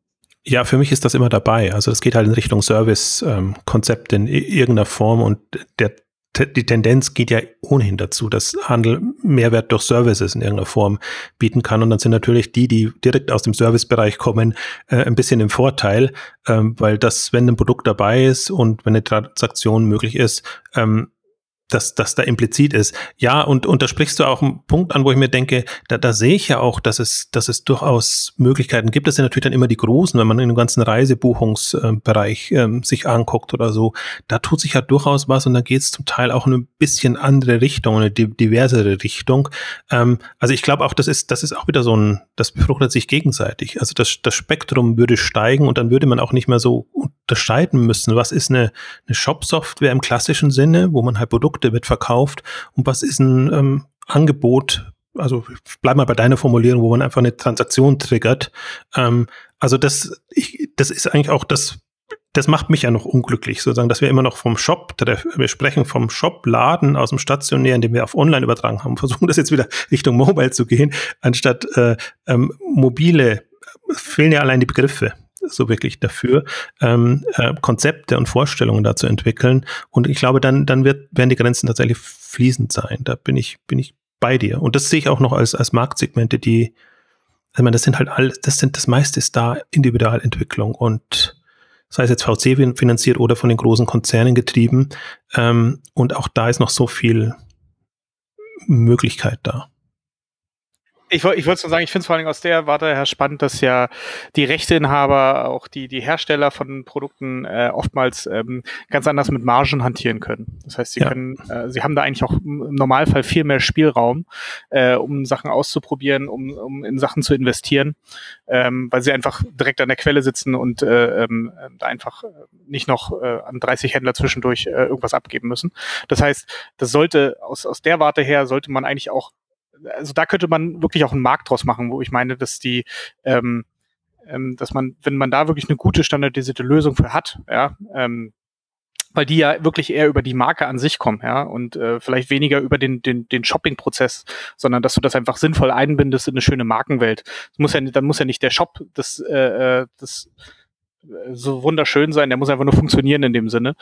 Ja, für mich ist das immer dabei. Also das geht halt in Richtung Service-Konzept ähm, in irgendeiner Form und der, die Tendenz geht ja ohnehin dazu, dass Handel Mehrwert durch Services in irgendeiner Form bieten kann. Und dann sind natürlich die, die direkt aus dem Servicebereich kommen, äh, ein bisschen im Vorteil, ähm, weil das, wenn ein Produkt dabei ist und wenn eine Transaktion möglich ist, ähm, dass das da implizit ist. Ja, und, und da sprichst du auch einen Punkt an, wo ich mir denke, da, da sehe ich ja auch, dass es, dass es durchaus Möglichkeiten gibt. Das sind natürlich dann immer die großen, wenn man in dem ganzen Reisebuchungsbereich ähm, sich anguckt oder so. Da tut sich ja durchaus was und da geht es zum Teil auch in ein bisschen andere Richtung, eine diversere Richtung. Ähm, also ich glaube auch, das ist, das ist auch wieder so ein, das befruchtet sich gegenseitig. Also das, das Spektrum würde steigen und dann würde man auch nicht mehr so unterscheiden müssen, was ist eine, eine Shop-Software im klassischen Sinne, wo man halt Produkte mitverkauft und was ist ein ähm, Angebot, also bleib mal bei deiner Formulierung, wo man einfach eine Transaktion triggert. Ähm, also das, ich, das ist eigentlich auch das, das macht mich ja noch unglücklich, sozusagen, dass wir immer noch vom Shop, wir sprechen vom Shop-Laden aus dem Stationären, den wir auf Online übertragen haben, versuchen das jetzt wieder Richtung Mobile zu gehen, anstatt äh, ähm, mobile, fehlen ja allein die Begriffe so wirklich dafür, ähm, äh, Konzepte und Vorstellungen da zu entwickeln. Und ich glaube, dann, dann wird, werden die Grenzen tatsächlich fließend sein. Da bin ich, bin ich bei dir. Und das sehe ich auch noch als, als Marktsegmente, die, ich meine, das sind halt alles, das sind, das meiste ist da Individualentwicklung und sei es jetzt VC finanziert oder von den großen Konzernen getrieben. Ähm, und auch da ist noch so viel Möglichkeit da. Ich, ich wollte nur sagen, ich finde es vor allem aus der Warte her spannend, dass ja die Rechteinhaber, auch die, die Hersteller von Produkten äh, oftmals ähm, ganz anders mit Margen hantieren können. Das heißt, sie ja. können, äh, sie haben da eigentlich auch im Normalfall viel mehr Spielraum, äh, um Sachen auszuprobieren, um, um in Sachen zu investieren, ähm, weil sie einfach direkt an der Quelle sitzen und äh, ähm, da einfach nicht noch äh, an 30 Händler zwischendurch äh, irgendwas abgeben müssen. Das heißt, das sollte aus, aus der Warte her sollte man eigentlich auch also da könnte man wirklich auch einen Markt draus machen, wo ich meine, dass die, ähm, ähm, dass man, wenn man da wirklich eine gute standardisierte Lösung für hat, ja, ähm, weil die ja wirklich eher über die Marke an sich kommen, ja, und äh, vielleicht weniger über den, den, den Shopping-Prozess, sondern dass du das einfach sinnvoll einbindest in eine schöne Markenwelt. Das muss ja, dann muss ja nicht der Shop das, äh, äh das so wunderschön sein, der muss einfach nur funktionieren in dem Sinne,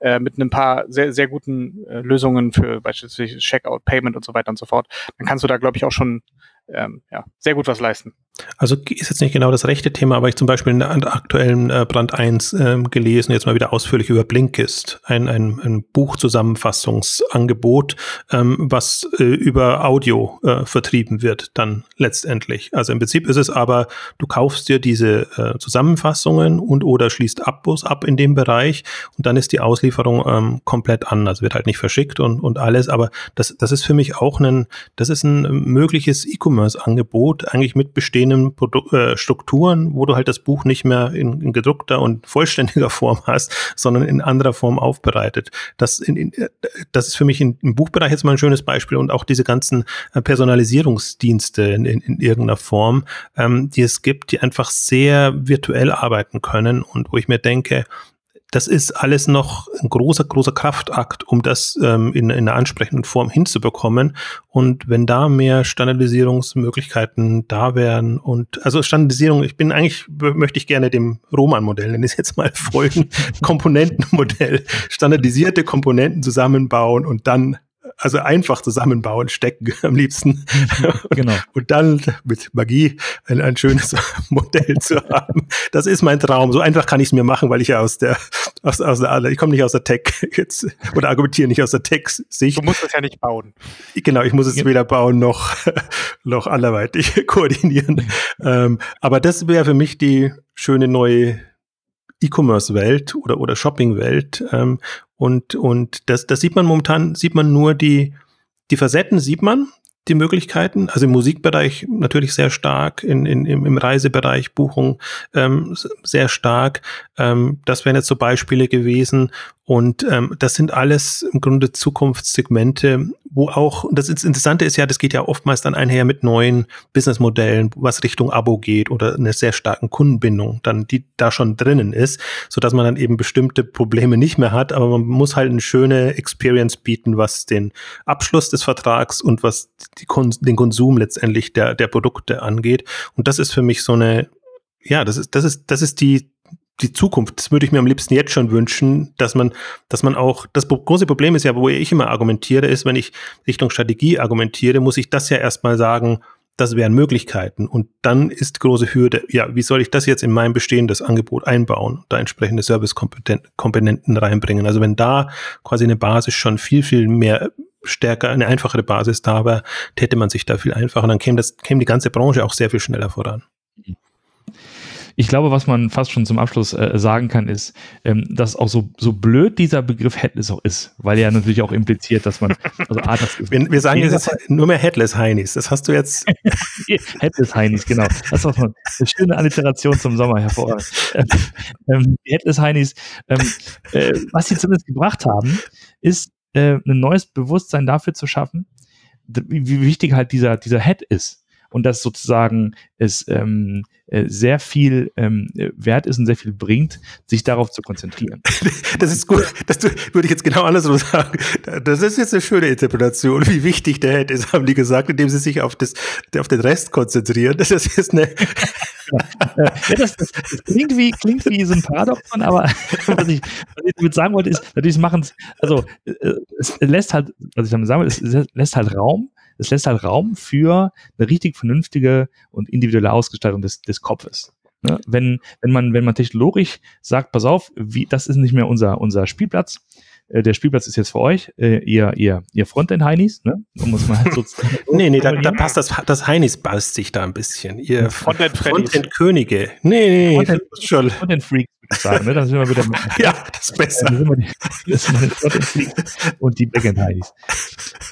äh, mit ein paar sehr, sehr guten äh, Lösungen für beispielsweise Checkout, Payment und so weiter und so fort. Dann kannst du da, glaube ich, auch schon ähm, ja, sehr gut was leisten. Also ist jetzt nicht genau das rechte Thema, aber ich zum Beispiel in der aktuellen äh, Brand 1 äh, gelesen, jetzt mal wieder ausführlich über Blinkist, ein, ein, ein Buchzusammenfassungsangebot, ähm, was äh, über Audio äh, vertrieben wird dann letztendlich. Also im Prinzip ist es aber, du kaufst dir diese äh, Zusammenfassungen und oder schließt Abos ab in dem Bereich und dann ist die Auslieferung ähm, komplett anders, wird halt nicht verschickt und, und alles, aber das, das ist für mich auch ein, das ist ein mögliches E-Commerce-Angebot, eigentlich mit bestehenden bestehenden Produ äh, Strukturen, wo du halt das Buch nicht mehr in, in, gedruckter und vollständiger Form hast, sondern in anderer Form aufbereitet. Das, in, in, äh, das ist für mich im Buchbereich jetzt mal ein schönes Beispiel und auch diese ganzen äh, Personalisierungsdienste in irgendeiner Form, ähm, die es gibt, die einfach sehr virtuell arbeiten können und wo ich mir denke, das ist alles noch ein großer, großer Kraftakt, um das ähm, in, in einer ansprechenden Form hinzubekommen. Und wenn da mehr Standardisierungsmöglichkeiten da wären und also Standardisierung, ich bin eigentlich, möchte ich gerne dem Roman-Modell, nenne ich es jetzt mal folgen, Komponentenmodell, standardisierte Komponenten zusammenbauen und dann also einfach zusammenbauen, stecken am liebsten. Genau. Und dann mit Magie ein, ein schönes Modell zu haben. Das ist mein Traum. So einfach kann ich es mir machen, weil ich ja aus der, aus, aus der, ich komme nicht aus der Tech jetzt oder argumentiere nicht aus der Tech-Sicht. Du musst es ja nicht bauen. Genau, ich muss es ja. weder bauen noch, noch anderweitig koordinieren. Ähm, aber das wäre für mich die schöne neue E-Commerce-Welt oder, oder Shopping-Welt. Ähm, und, und das, das sieht man momentan, sieht man nur die, die Facetten sieht man, die Möglichkeiten. Also im Musikbereich natürlich sehr stark, in, in, im Reisebereich Buchung ähm, sehr stark. Ähm, das wären jetzt so Beispiele gewesen. Und ähm, das sind alles im Grunde Zukunftssegmente, wo auch, das Interessante ist ja, das geht ja oftmals dann einher mit neuen Businessmodellen, was Richtung Abo geht oder einer sehr starken Kundenbindung, dann die da schon drinnen ist, so dass man dann eben bestimmte Probleme nicht mehr hat, aber man muss halt eine schöne Experience bieten, was den Abschluss des Vertrags und was die, den Konsum letztendlich der, der Produkte angeht. Und das ist für mich so eine, ja, das ist, das ist, das ist die, die Zukunft, das würde ich mir am liebsten jetzt schon wünschen, dass man, dass man auch, das große Problem ist ja, wo ich immer argumentiere, ist, wenn ich Richtung Strategie argumentiere, muss ich das ja erstmal sagen, das wären Möglichkeiten. Und dann ist große Hürde, ja, wie soll ich das jetzt in mein bestehendes Angebot einbauen, da entsprechende Service-Komponenten reinbringen. Also wenn da quasi eine Basis schon viel, viel mehr stärker, eine einfachere Basis da wäre, täte man sich da viel einfacher. Dann käme, das, käme die ganze Branche auch sehr viel schneller voran. Ich glaube, was man fast schon zum Abschluss äh, sagen kann, ist, ähm, dass auch so, so blöd dieser Begriff Headless auch ist, weil er natürlich auch impliziert, dass man, also ah, das wir, wir sagen jetzt nur mehr Headless Heinis. Das hast du jetzt. Headless Heinis, genau. Das war eine schöne Alliteration zum Sommer hervorragend. Ähm, Headless Heinis, ähm, äh, was sie zumindest gebracht haben, ist äh, ein neues Bewusstsein dafür zu schaffen, wie wichtig halt dieser, dieser Head ist und dass sozusagen es ähm, äh, sehr viel ähm, wert ist und sehr viel bringt, sich darauf zu konzentrieren. Das ist gut. Das würde ich jetzt genau andersrum sagen. Das ist jetzt eine schöne Interpretation. Wie wichtig der Head ist, haben die gesagt, indem sie sich auf, das, auf den Rest konzentrieren. Das ist eine. ja, das, das, klingt, wie, klingt wie so ein Paradoxon, aber was ich, was ich damit sagen wollte, ist, natürlich machen es, also äh, es lässt halt, was ich damit sagen will, es lässt halt Raum es lässt halt Raum für eine richtig vernünftige und individuelle Ausgestaltung des, des Kopfes. Ne? Wenn, wenn, man, wenn man technologisch sagt, pass auf, wie, das ist nicht mehr unser, unser Spielplatz, äh, der Spielplatz ist jetzt für euch, äh, ihr, ihr, ihr Frontend-Heinis, ne? Um es mal so Nee, nee, da, da passt das, das Heinis beißt sich da ein bisschen. Ihr Frontend-Könige. Front nee, nee, Frontend. Frontend-Freaks, würde ich sagen, ne? Dann sind wir wieder mit, Ja, das ist besser. Dann sind wir die, das sind wir die Frontend-Freaks und die Backend-Heinis.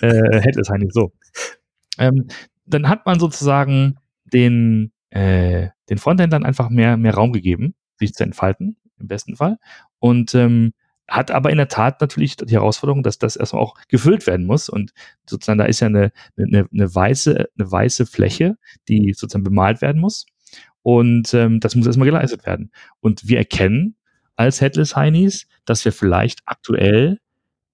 Äh, Headless-Heinis, so. Ähm, dann hat man sozusagen den, äh, den Frontendern einfach mehr, mehr Raum gegeben, sich zu entfalten, im besten Fall. Und ähm, hat aber in der Tat natürlich die Herausforderung, dass das erstmal auch gefüllt werden muss. Und sozusagen da ist ja eine, eine, eine, weiße, eine weiße Fläche, die sozusagen bemalt werden muss. Und ähm, das muss erstmal geleistet werden. Und wir erkennen als Headless Heinis, dass wir vielleicht aktuell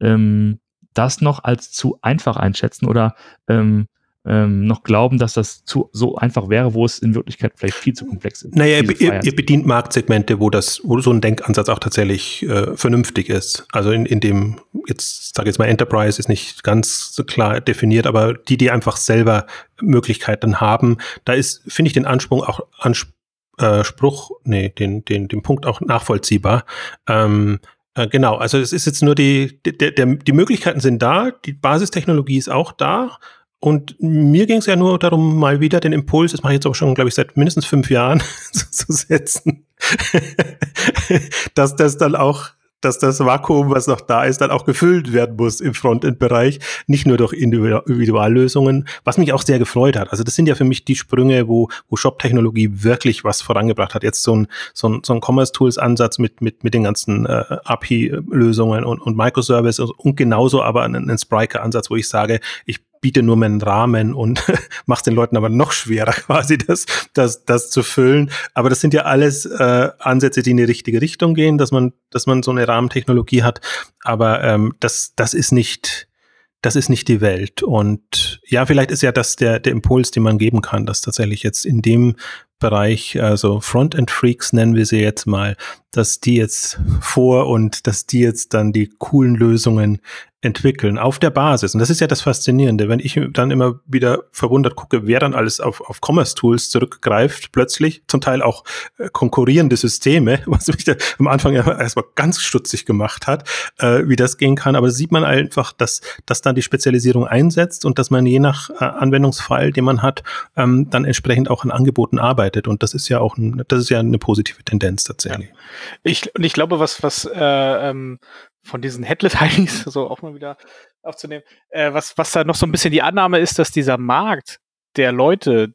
ähm, das noch als zu einfach einschätzen oder ähm, ähm, noch glauben, dass das zu, so einfach wäre, wo es in Wirklichkeit vielleicht viel zu komplex ist. Naja, ihr, ihr, bedient Marktsegmente, wo das, wo so ein Denkansatz auch tatsächlich äh, vernünftig ist. Also in, in dem, jetzt sage ich jetzt mal, Enterprise ist nicht ganz so klar definiert, aber die, die einfach selber Möglichkeiten haben, da ist, finde ich den Anspruch auch Anspruch, äh, nee, den, den, den Punkt auch nachvollziehbar. Ähm, äh, Genau, also es ist jetzt nur die, der, der, die Möglichkeiten sind da, die Basistechnologie ist auch da, und mir ging es ja nur darum, mal wieder den Impuls, das mache ich jetzt aber schon, glaube ich, seit mindestens fünf Jahren zu setzen, dass das dann auch dass das Vakuum, was noch da ist, dann auch gefüllt werden muss im Frontend-Bereich, nicht nur durch Individuallösungen, was mich auch sehr gefreut hat. Also das sind ja für mich die Sprünge, wo, wo Shop-Technologie wirklich was vorangebracht hat. Jetzt so ein, so ein, so ein Commerce-Tools-Ansatz mit, mit, mit den ganzen äh, API-Lösungen und, und Microservices und genauso aber einen, einen Spriker-Ansatz, wo ich sage, ich biete nur meinen Rahmen und macht den Leuten aber noch schwerer, quasi das, das, das zu füllen. Aber das sind ja alles äh, Ansätze, die in die richtige Richtung gehen, dass man, dass man so eine Rahmentechnologie hat. Aber ähm, das, das ist nicht, das ist nicht die Welt. Und ja, vielleicht ist ja das der, der Impuls, den man geben kann, dass tatsächlich jetzt in dem Bereich, also Frontend-Freaks nennen wir sie jetzt mal, dass die jetzt vor und dass die jetzt dann die coolen Lösungen entwickeln auf der Basis. Und das ist ja das Faszinierende, wenn ich dann immer wieder verwundert gucke, wer dann alles auf, auf Commerce-Tools zurückgreift, plötzlich zum Teil auch äh, konkurrierende Systeme, was mich da am Anfang erstmal ganz stutzig gemacht hat, äh, wie das gehen kann. Aber sieht man einfach, dass, dass dann die Spezialisierung einsetzt und dass man je nach äh, Anwendungsfall, den man hat, ähm, dann entsprechend auch an Angeboten arbeitet. Und das ist ja auch ein, das ist ja eine positive Tendenz tatsächlich. Ja. Ich, und ich glaube, was, was äh, ähm, von diesen Headlet-Heinis, so auch mal wieder aufzunehmen, äh, was, was da noch so ein bisschen die Annahme ist, dass dieser Markt der Leute,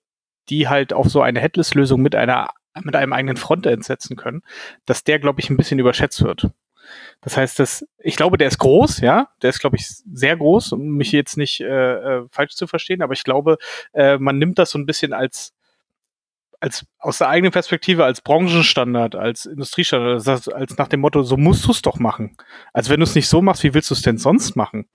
die halt auf so eine Headless-Lösung mit einer mit einem eigenen Frontend setzen können, dass der, glaube ich, ein bisschen überschätzt wird. Das heißt, dass ich glaube, der ist groß, ja, der ist, glaube ich, sehr groß, um mich jetzt nicht äh, äh, falsch zu verstehen, aber ich glaube, äh, man nimmt das so ein bisschen als als aus der eigenen Perspektive als Branchenstandard, als Industriestandard, als, nach dem Motto, so musst du es doch machen. Als wenn du es nicht so machst, wie willst du es denn sonst machen?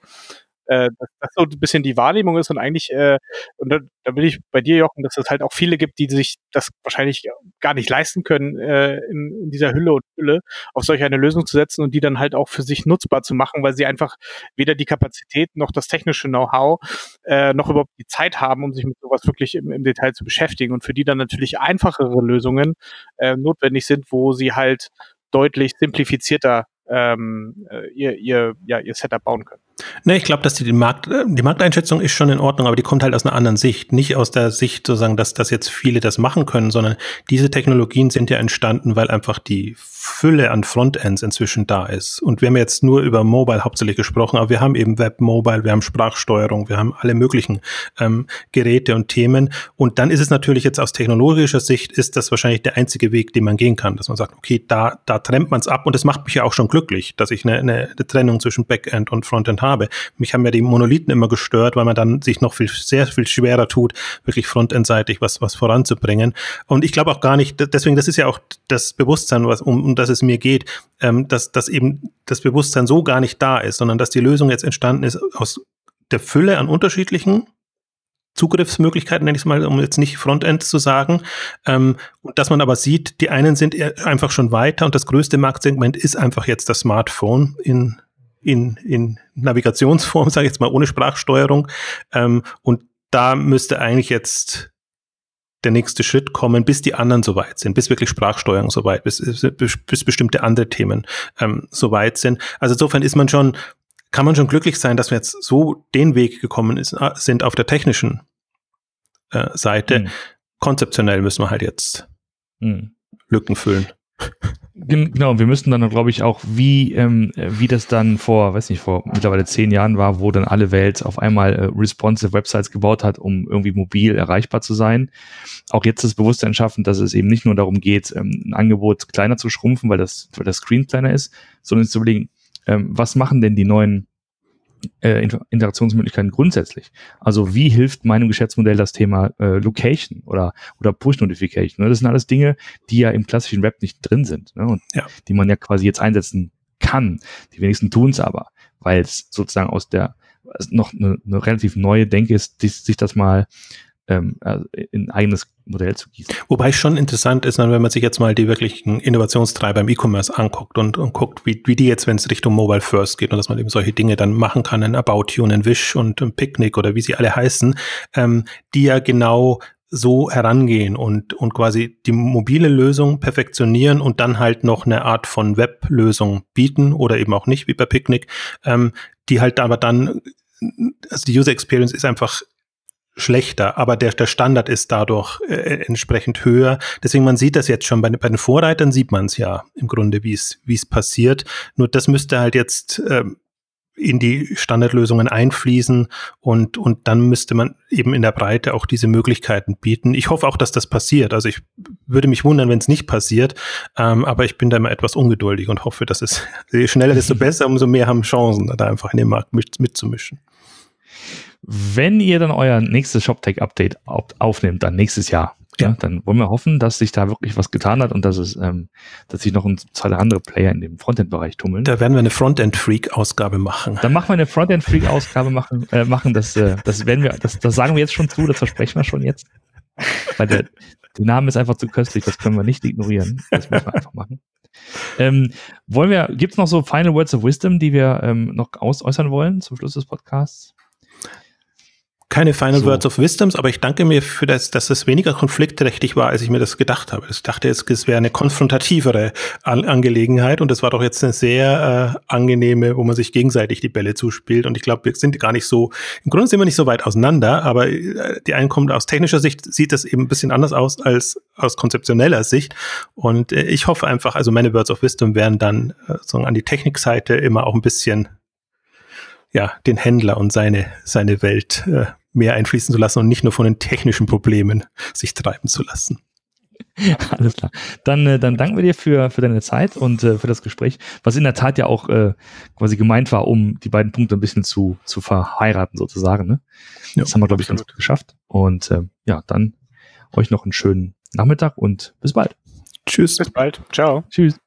Äh, das so ein bisschen die Wahrnehmung ist und eigentlich, äh, und da, da bin ich bei dir, Jochen, dass es halt auch viele gibt, die sich das wahrscheinlich gar nicht leisten können, äh, in, in dieser Hülle und Hülle auf solch eine Lösung zu setzen und die dann halt auch für sich nutzbar zu machen, weil sie einfach weder die Kapazität noch das technische Know-how äh, noch überhaupt die Zeit haben, um sich mit sowas wirklich im, im Detail zu beschäftigen und für die dann natürlich einfachere Lösungen äh, notwendig sind, wo sie halt deutlich simplifizierter ähm, äh, ihr, ihr, ja, ihr Setup bauen können. Ne, ich glaube, dass die, die, Markt, die Markteinschätzung ist schon in Ordnung, aber die kommt halt aus einer anderen Sicht. Nicht aus der Sicht sozusagen, dass, dass jetzt viele das machen können, sondern diese Technologien sind ja entstanden, weil einfach die Fülle an Frontends inzwischen da ist. Und wir haben jetzt nur über Mobile hauptsächlich gesprochen, aber wir haben eben Web, Mobile, wir haben Sprachsteuerung, wir haben alle möglichen ähm, Geräte und Themen. Und dann ist es natürlich jetzt aus technologischer Sicht, ist das wahrscheinlich der einzige Weg, den man gehen kann, dass man sagt, okay, da, da trennt man es ab. Und das macht mich ja auch schon glücklich, dass ich eine, eine, eine Trennung zwischen Backend und Frontend habe. Mich haben ja die Monolithen immer gestört, weil man dann sich noch viel, sehr viel schwerer tut, wirklich frontendseitig was, was voranzubringen. Und ich glaube auch gar nicht, deswegen, das ist ja auch das Bewusstsein, was, um, um das es mir geht, ähm, dass, dass eben das Bewusstsein so gar nicht da ist, sondern dass die Lösung jetzt entstanden ist aus der Fülle an unterschiedlichen Zugriffsmöglichkeiten, nenne ich es mal, um jetzt nicht Frontend zu sagen. Ähm, dass man aber sieht, die einen sind einfach schon weiter und das größte Marktsegment ist einfach jetzt das Smartphone in in, in Navigationsform, sage ich jetzt mal, ohne Sprachsteuerung. Ähm, und da müsste eigentlich jetzt der nächste Schritt kommen, bis die anderen soweit sind, bis wirklich Sprachsteuerung soweit, bis, bis bestimmte andere Themen ähm, soweit sind. Also insofern ist man schon, kann man schon glücklich sein, dass wir jetzt so den Weg gekommen ist, äh, sind auf der technischen äh, Seite. Mhm. Konzeptionell müssen wir halt jetzt mhm. Lücken füllen. Genau, wir müssten dann, glaube ich, auch, wie, ähm, wie das dann vor, weiß nicht, vor mittlerweile zehn Jahren war, wo dann alle Welt auf einmal äh, responsive Websites gebaut hat, um irgendwie mobil erreichbar zu sein. Auch jetzt das Bewusstsein schaffen, dass es eben nicht nur darum geht, ähm, ein Angebot kleiner zu schrumpfen, weil das, weil das Screen kleiner ist, sondern zu überlegen, ähm, was machen denn die neuen äh, Interaktionsmöglichkeiten grundsätzlich. Also wie hilft meinem Geschäftsmodell das Thema äh, Location oder, oder Push-Notification? Ne? Das sind alles Dinge, die ja im klassischen Web nicht drin sind ne? und ja. die man ja quasi jetzt einsetzen kann. Die wenigsten tun es aber, weil es sozusagen aus der noch eine, eine relativ neue Denke ist, die, sich das mal ähm, also in ein eigenes Modell zu gießen. Wobei schon interessant ist, wenn man sich jetzt mal die wirklichen Innovationstreiber im E-Commerce anguckt und, und guckt, wie, wie die jetzt, wenn es Richtung Mobile First geht und dass man eben solche Dinge dann machen kann, ein About You, ein Wish und ein Picnic oder wie sie alle heißen, ähm, die ja genau so herangehen und, und quasi die mobile Lösung perfektionieren und dann halt noch eine Art von Web-Lösung bieten oder eben auch nicht, wie bei Picnic, ähm, die halt aber dann, also die User Experience ist einfach schlechter, aber der, der Standard ist dadurch äh, entsprechend höher. Deswegen, man sieht das jetzt schon, bei, bei den Vorreitern sieht man es ja im Grunde, wie es wie es passiert. Nur das müsste halt jetzt äh, in die Standardlösungen einfließen und, und dann müsste man eben in der Breite auch diese Möglichkeiten bieten. Ich hoffe auch, dass das passiert. Also ich würde mich wundern, wenn es nicht passiert, ähm, aber ich bin da immer etwas ungeduldig und hoffe, dass es je schneller, desto besser, umso mehr haben Chancen, da einfach in den Markt mit, mitzumischen. Wenn ihr dann euer nächstes ShopTech-Update aufnehmt, dann nächstes Jahr, ja. ja. dann wollen wir hoffen, dass sich da wirklich was getan hat und dass es, ähm, dass sich noch ein, zwei andere Player in dem Frontend-Bereich tummeln. Da werden wir eine Frontend-Freak-Ausgabe machen. Dann machen wir eine Frontend-Freak-Ausgabe machen, äh, machen das, äh, das werden wir, das, das sagen wir jetzt schon zu, das versprechen wir schon jetzt. Weil der, der Name ist einfach zu köstlich, das können wir nicht ignorieren. Das müssen wir einfach machen. Ähm, wollen wir, gibt es noch so Final Words of Wisdom, die wir ähm, noch aus äußern wollen zum Schluss des Podcasts? Keine Final so. Words of Wisdoms, aber ich danke mir für das, dass es weniger konfliktträchtig war, als ich mir das gedacht habe. Ich dachte, es, es wäre eine konfrontativere An Angelegenheit und es war doch jetzt eine sehr äh, angenehme, wo man sich gegenseitig die Bälle zuspielt. Und ich glaube, wir sind gar nicht so, im Grunde sind wir nicht so weit auseinander, aber äh, die einen kommen aus technischer Sicht, sieht das eben ein bisschen anders aus als aus konzeptioneller Sicht. Und äh, ich hoffe einfach, also meine Words of Wisdom werden dann äh, so an die Technikseite immer auch ein bisschen ja, den Händler und seine, seine Welt äh, mehr einfließen zu lassen und nicht nur von den technischen Problemen sich treiben zu lassen. Alles klar. Dann, äh, dann danken wir dir für, für deine Zeit und äh, für das Gespräch, was in der Tat ja auch äh, quasi gemeint war, um die beiden Punkte ein bisschen zu, zu verheiraten sozusagen. Ne? Ja, das haben wir, glaube ich, ganz gut geschafft. Und äh, ja, dann euch noch einen schönen Nachmittag und bis bald. Tschüss. Bis bald. Ciao. Tschüss.